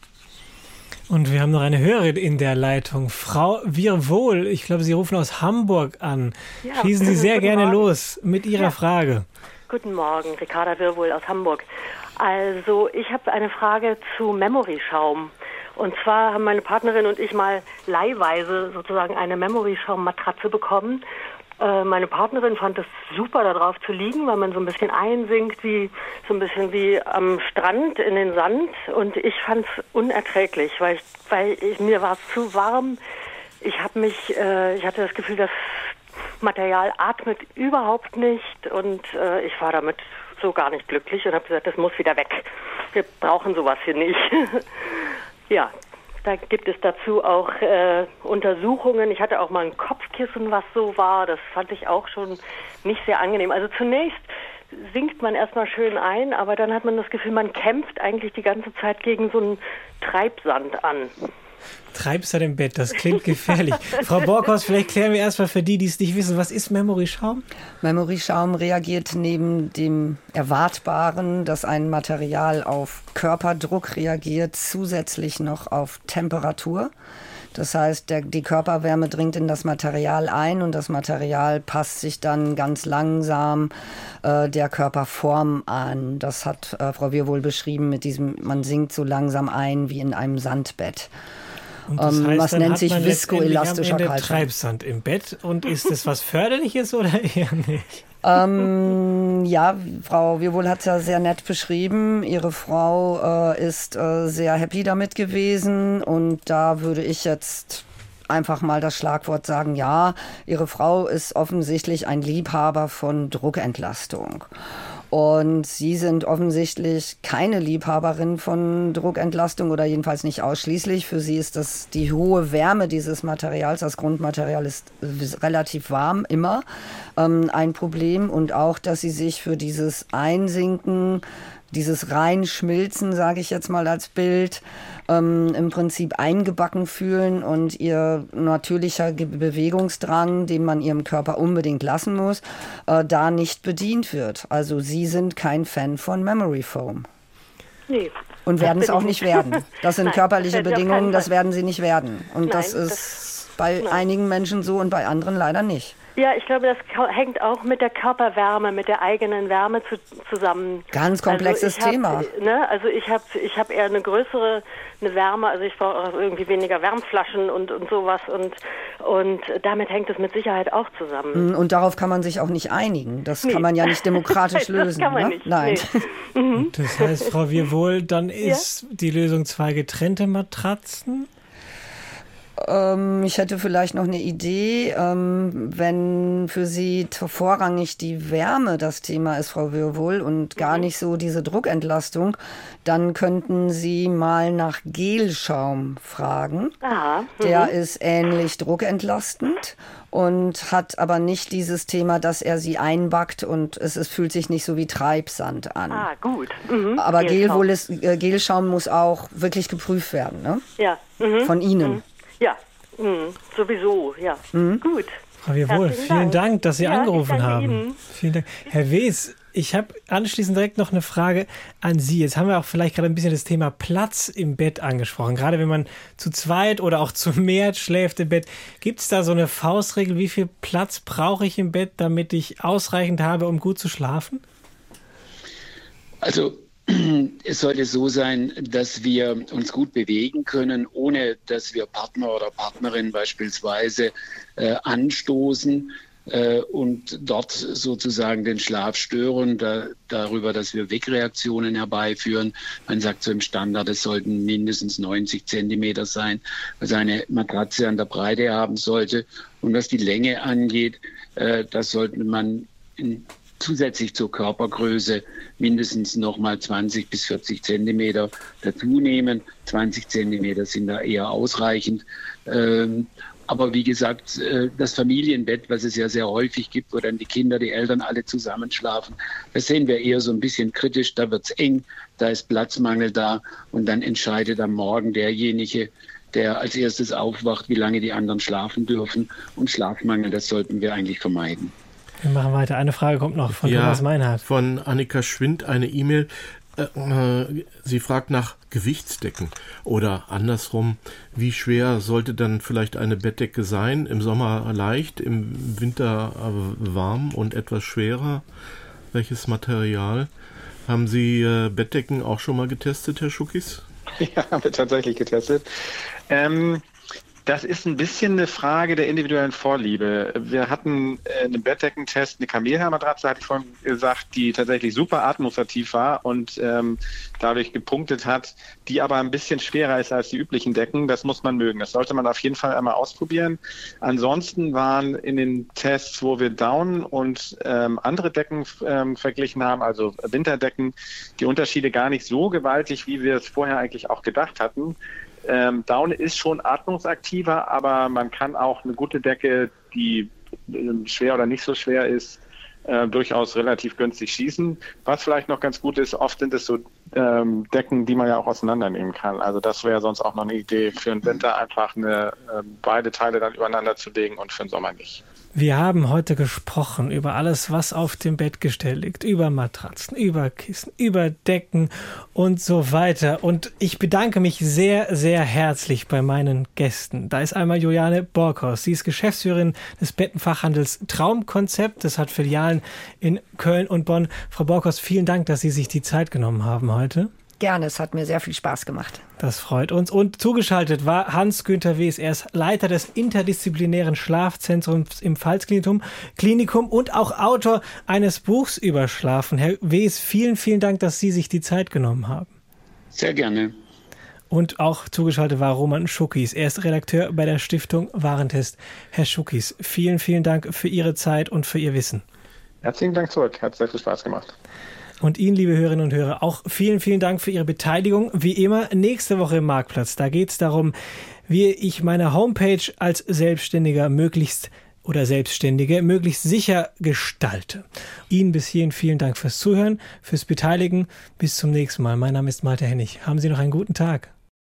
Und wir haben noch eine Hörerin in der Leitung. Frau Wirwohl, ich glaube, Sie rufen aus Hamburg an. Ja, Schießen Sie sehr gerne Morgen. los mit Ihrer ja. Frage.
Guten Morgen, Ricarda Wirwohl aus Hamburg. Also, ich habe eine Frage zu Memory-Schaum. Und zwar haben meine Partnerin und ich mal leihweise sozusagen eine Memory-Schaum-Matratze bekommen. Äh, meine Partnerin fand es super, darauf zu liegen, weil man so ein bisschen einsinkt, wie so ein bisschen wie am Strand in den Sand. Und ich fand es unerträglich, weil ich, weil ich, mir war es zu warm. Ich habe mich, äh, ich hatte das Gefühl, das Material atmet überhaupt nicht und äh, ich war damit so gar nicht glücklich und habe gesagt, das muss wieder weg. Wir brauchen sowas hier nicht. [LAUGHS] Ja, da gibt es dazu auch äh, Untersuchungen. Ich hatte auch mal ein Kopfkissen, was so war. Das fand ich auch schon nicht sehr angenehm. Also zunächst sinkt man erstmal schön ein, aber dann hat man das Gefühl, man kämpft eigentlich die ganze Zeit gegen so einen Treibsand an.
Treibsand im Bett, das klingt gefährlich. [LAUGHS] Frau Borkhaus, vielleicht klären wir erstmal für die, die es nicht wissen, was ist Memory Schaum?
Memory Schaum reagiert neben dem Erwartbaren, dass ein Material auf Körperdruck reagiert, zusätzlich noch auf Temperatur. Das heißt, der, die Körperwärme dringt in das Material ein und das Material passt sich dann ganz langsam äh, der Körperform an. Das hat äh, Frau Wir wohl beschrieben mit diesem, man sinkt so langsam ein wie in einem Sandbett.
Und das ähm, heißt, was nennt sich viskoelastischer Kaltschaum. Treibsand im Bett. Und ist das was Förderliches oder [LAUGHS] eher nicht?
ähm, ja, Frau Wirwohl hat es ja sehr nett beschrieben. Ihre Frau äh, ist äh, sehr happy damit gewesen und da würde ich jetzt einfach mal das Schlagwort sagen, ja, Ihre Frau ist offensichtlich ein Liebhaber von Druckentlastung. Und Sie sind offensichtlich keine Liebhaberin von Druckentlastung oder jedenfalls nicht ausschließlich. Für Sie ist das die hohe Wärme dieses Materials, das Grundmaterial ist relativ warm immer ähm, ein Problem und auch, dass Sie sich für dieses Einsinken dieses Reinschmilzen, sage ich jetzt mal als Bild, ähm, im Prinzip eingebacken fühlen und ihr natürlicher Bewegungsdrang, den man ihrem Körper unbedingt lassen muss, äh, da nicht bedient wird. Also sie sind kein Fan von Memory Foam. Nee. Und werden es auch nicht [LAUGHS] werden. Das sind Nein, körperliche das Bedingungen, das werden sie nicht werden. Und Nein, das ist das, bei Nein. einigen Menschen so und bei anderen leider nicht.
Ja, ich glaube, das hängt auch mit der Körperwärme, mit der eigenen Wärme zu, zusammen.
Ganz also komplexes
also
Thema.
Hab, ne, also ich habe ich hab eher eine größere eine Wärme, also ich brauche irgendwie weniger Wärmflaschen und, und sowas und, und damit hängt es mit Sicherheit auch zusammen.
Mm, und darauf kann man sich auch nicht einigen. Das nee. kann man ja nicht demokratisch [LAUGHS] lösen.
Das kann man
ne?
nicht.
Nein.
Nee. Mhm. Das heißt, Frau Wirwohl, dann ist ja? die Lösung zwei getrennte Matratzen?
Ähm, ich hätte vielleicht noch eine Idee, ähm, wenn für Sie vorrangig die Wärme das Thema ist, Frau Wirwohl, und gar mhm. nicht so diese Druckentlastung, dann könnten Sie mal nach Gelschaum fragen. Aha. Mhm. Der ist ähnlich druckentlastend und hat aber nicht dieses Thema, dass er sie einbackt und es, es fühlt sich nicht so wie Treibsand an.
Ah, gut. Mhm.
Aber Gelschaum. Äh, Gelschaum muss auch wirklich geprüft werden, ne?
Ja.
Mhm. Von Ihnen.
Ja, mhm. sowieso, ja. Mhm. Gut.
Frau Jawohl, vielen Dank. Dank. dass Sie ja, angerufen haben. Ihnen. Vielen Dank. Herr Wes, ich habe anschließend direkt noch eine Frage an Sie. Jetzt haben wir auch vielleicht gerade ein bisschen das Thema Platz im Bett angesprochen. Gerade wenn man zu zweit oder auch zu mehr schläft im Bett. Gibt es da so eine Faustregel, wie viel Platz brauche ich im Bett, damit ich ausreichend habe, um gut zu schlafen?
Also [CLEARS THROAT] es sollte so sein, dass wir uns gut bewegen können, ohne dass wir Partner oder Partnerin beispielsweise äh, anstoßen äh, und dort sozusagen den Schlaf stören, da, darüber, dass wir Wegreaktionen herbeiführen. Man sagt so im Standard, es sollten mindestens 90 Zentimeter sein, was eine Matratze an der Breite haben sollte. Und was die Länge angeht, äh, das sollte man in zusätzlich zur Körpergröße mindestens nochmal 20 bis 40 Zentimeter dazu nehmen. 20 Zentimeter sind da eher ausreichend. Ähm, aber wie gesagt, äh, das Familienbett, was es ja sehr häufig gibt, wo dann die Kinder, die Eltern alle zusammenschlafen, das sehen wir eher so ein bisschen kritisch. Da wird es eng, da ist Platzmangel da und dann entscheidet am Morgen derjenige, der als erstes aufwacht, wie lange die anderen schlafen dürfen. Und Schlafmangel, das sollten wir eigentlich vermeiden.
Wir machen weiter. Eine Frage kommt noch von ja, Thomas Meinhardt.
Von Annika Schwind eine E-Mail. Äh, äh, sie fragt nach Gewichtsdecken oder andersrum, wie schwer sollte dann vielleicht eine Bettdecke sein? Im Sommer leicht, im Winter warm und etwas schwerer. Welches Material? Haben Sie äh, Bettdecken auch schon mal getestet, Herr Schuckis? [LAUGHS]
Ja, haben wir tatsächlich getestet. Ähm, das ist ein bisschen eine Frage der individuellen Vorliebe. Wir hatten äh, einen Bettdeckentest, eine Kamelhaarmatratze, hatte ich vorhin gesagt, die tatsächlich super atmungsaktiv war und ähm, dadurch gepunktet hat, die aber ein bisschen schwerer ist als die üblichen Decken. Das muss man mögen. Das sollte man auf jeden Fall einmal ausprobieren. Ansonsten waren in den Tests, wo wir Down und ähm, andere Decken ähm, verglichen haben, also Winterdecken, die Unterschiede gar nicht so gewaltig, wie wir es vorher eigentlich auch gedacht hatten. Ähm, Down ist schon atmungsaktiver, aber man kann auch eine gute Decke, die äh, schwer oder nicht so schwer ist, äh, durchaus relativ günstig schießen. Was vielleicht noch ganz gut ist, oft sind es so ähm, Decken, die man ja auch auseinandernehmen kann. Also das wäre sonst auch noch eine Idee für den Winter, einfach eine, äh, beide Teile dann übereinander zu legen und für den Sommer nicht.
Wir haben heute gesprochen über alles, was auf dem Bett gestellt liegt, über Matratzen, über Kissen, über Decken und so weiter. Und ich bedanke mich sehr, sehr herzlich bei meinen Gästen. Da ist einmal Juliane Borkhaus. Sie ist Geschäftsführerin des Bettenfachhandels Traumkonzept. Das hat Filialen in Köln und Bonn. Frau Borkhaus, vielen Dank, dass Sie sich die Zeit genommen haben heute.
Gerne, es hat mir sehr viel Spaß gemacht.
Das freut uns. Und zugeschaltet war Hans-Günther Wes. Er ist Leiter des interdisziplinären Schlafzentrums im Pfalzklinikum Klinikum und auch Autor eines Buchs über Schlafen. Herr Wes, vielen, vielen Dank, dass Sie sich die Zeit genommen haben.
Sehr gerne.
Und auch zugeschaltet war Roman Schuckis. Er ist Redakteur bei der Stiftung Warentest. Herr Schuckis, vielen, vielen Dank für Ihre Zeit und für Ihr Wissen.
Herzlichen Dank zurück. Hat sehr viel Spaß gemacht.
Und Ihnen, liebe Hörerinnen und Hörer, auch vielen, vielen Dank für Ihre Beteiligung. Wie immer, nächste Woche im Marktplatz. Da geht es darum, wie ich meine Homepage als Selbstständiger möglichst oder Selbstständige möglichst sicher gestalte. Ihnen bis hierhin vielen Dank fürs Zuhören, fürs Beteiligen. Bis zum nächsten Mal. Mein Name ist Malte Hennig. Haben Sie noch einen guten Tag.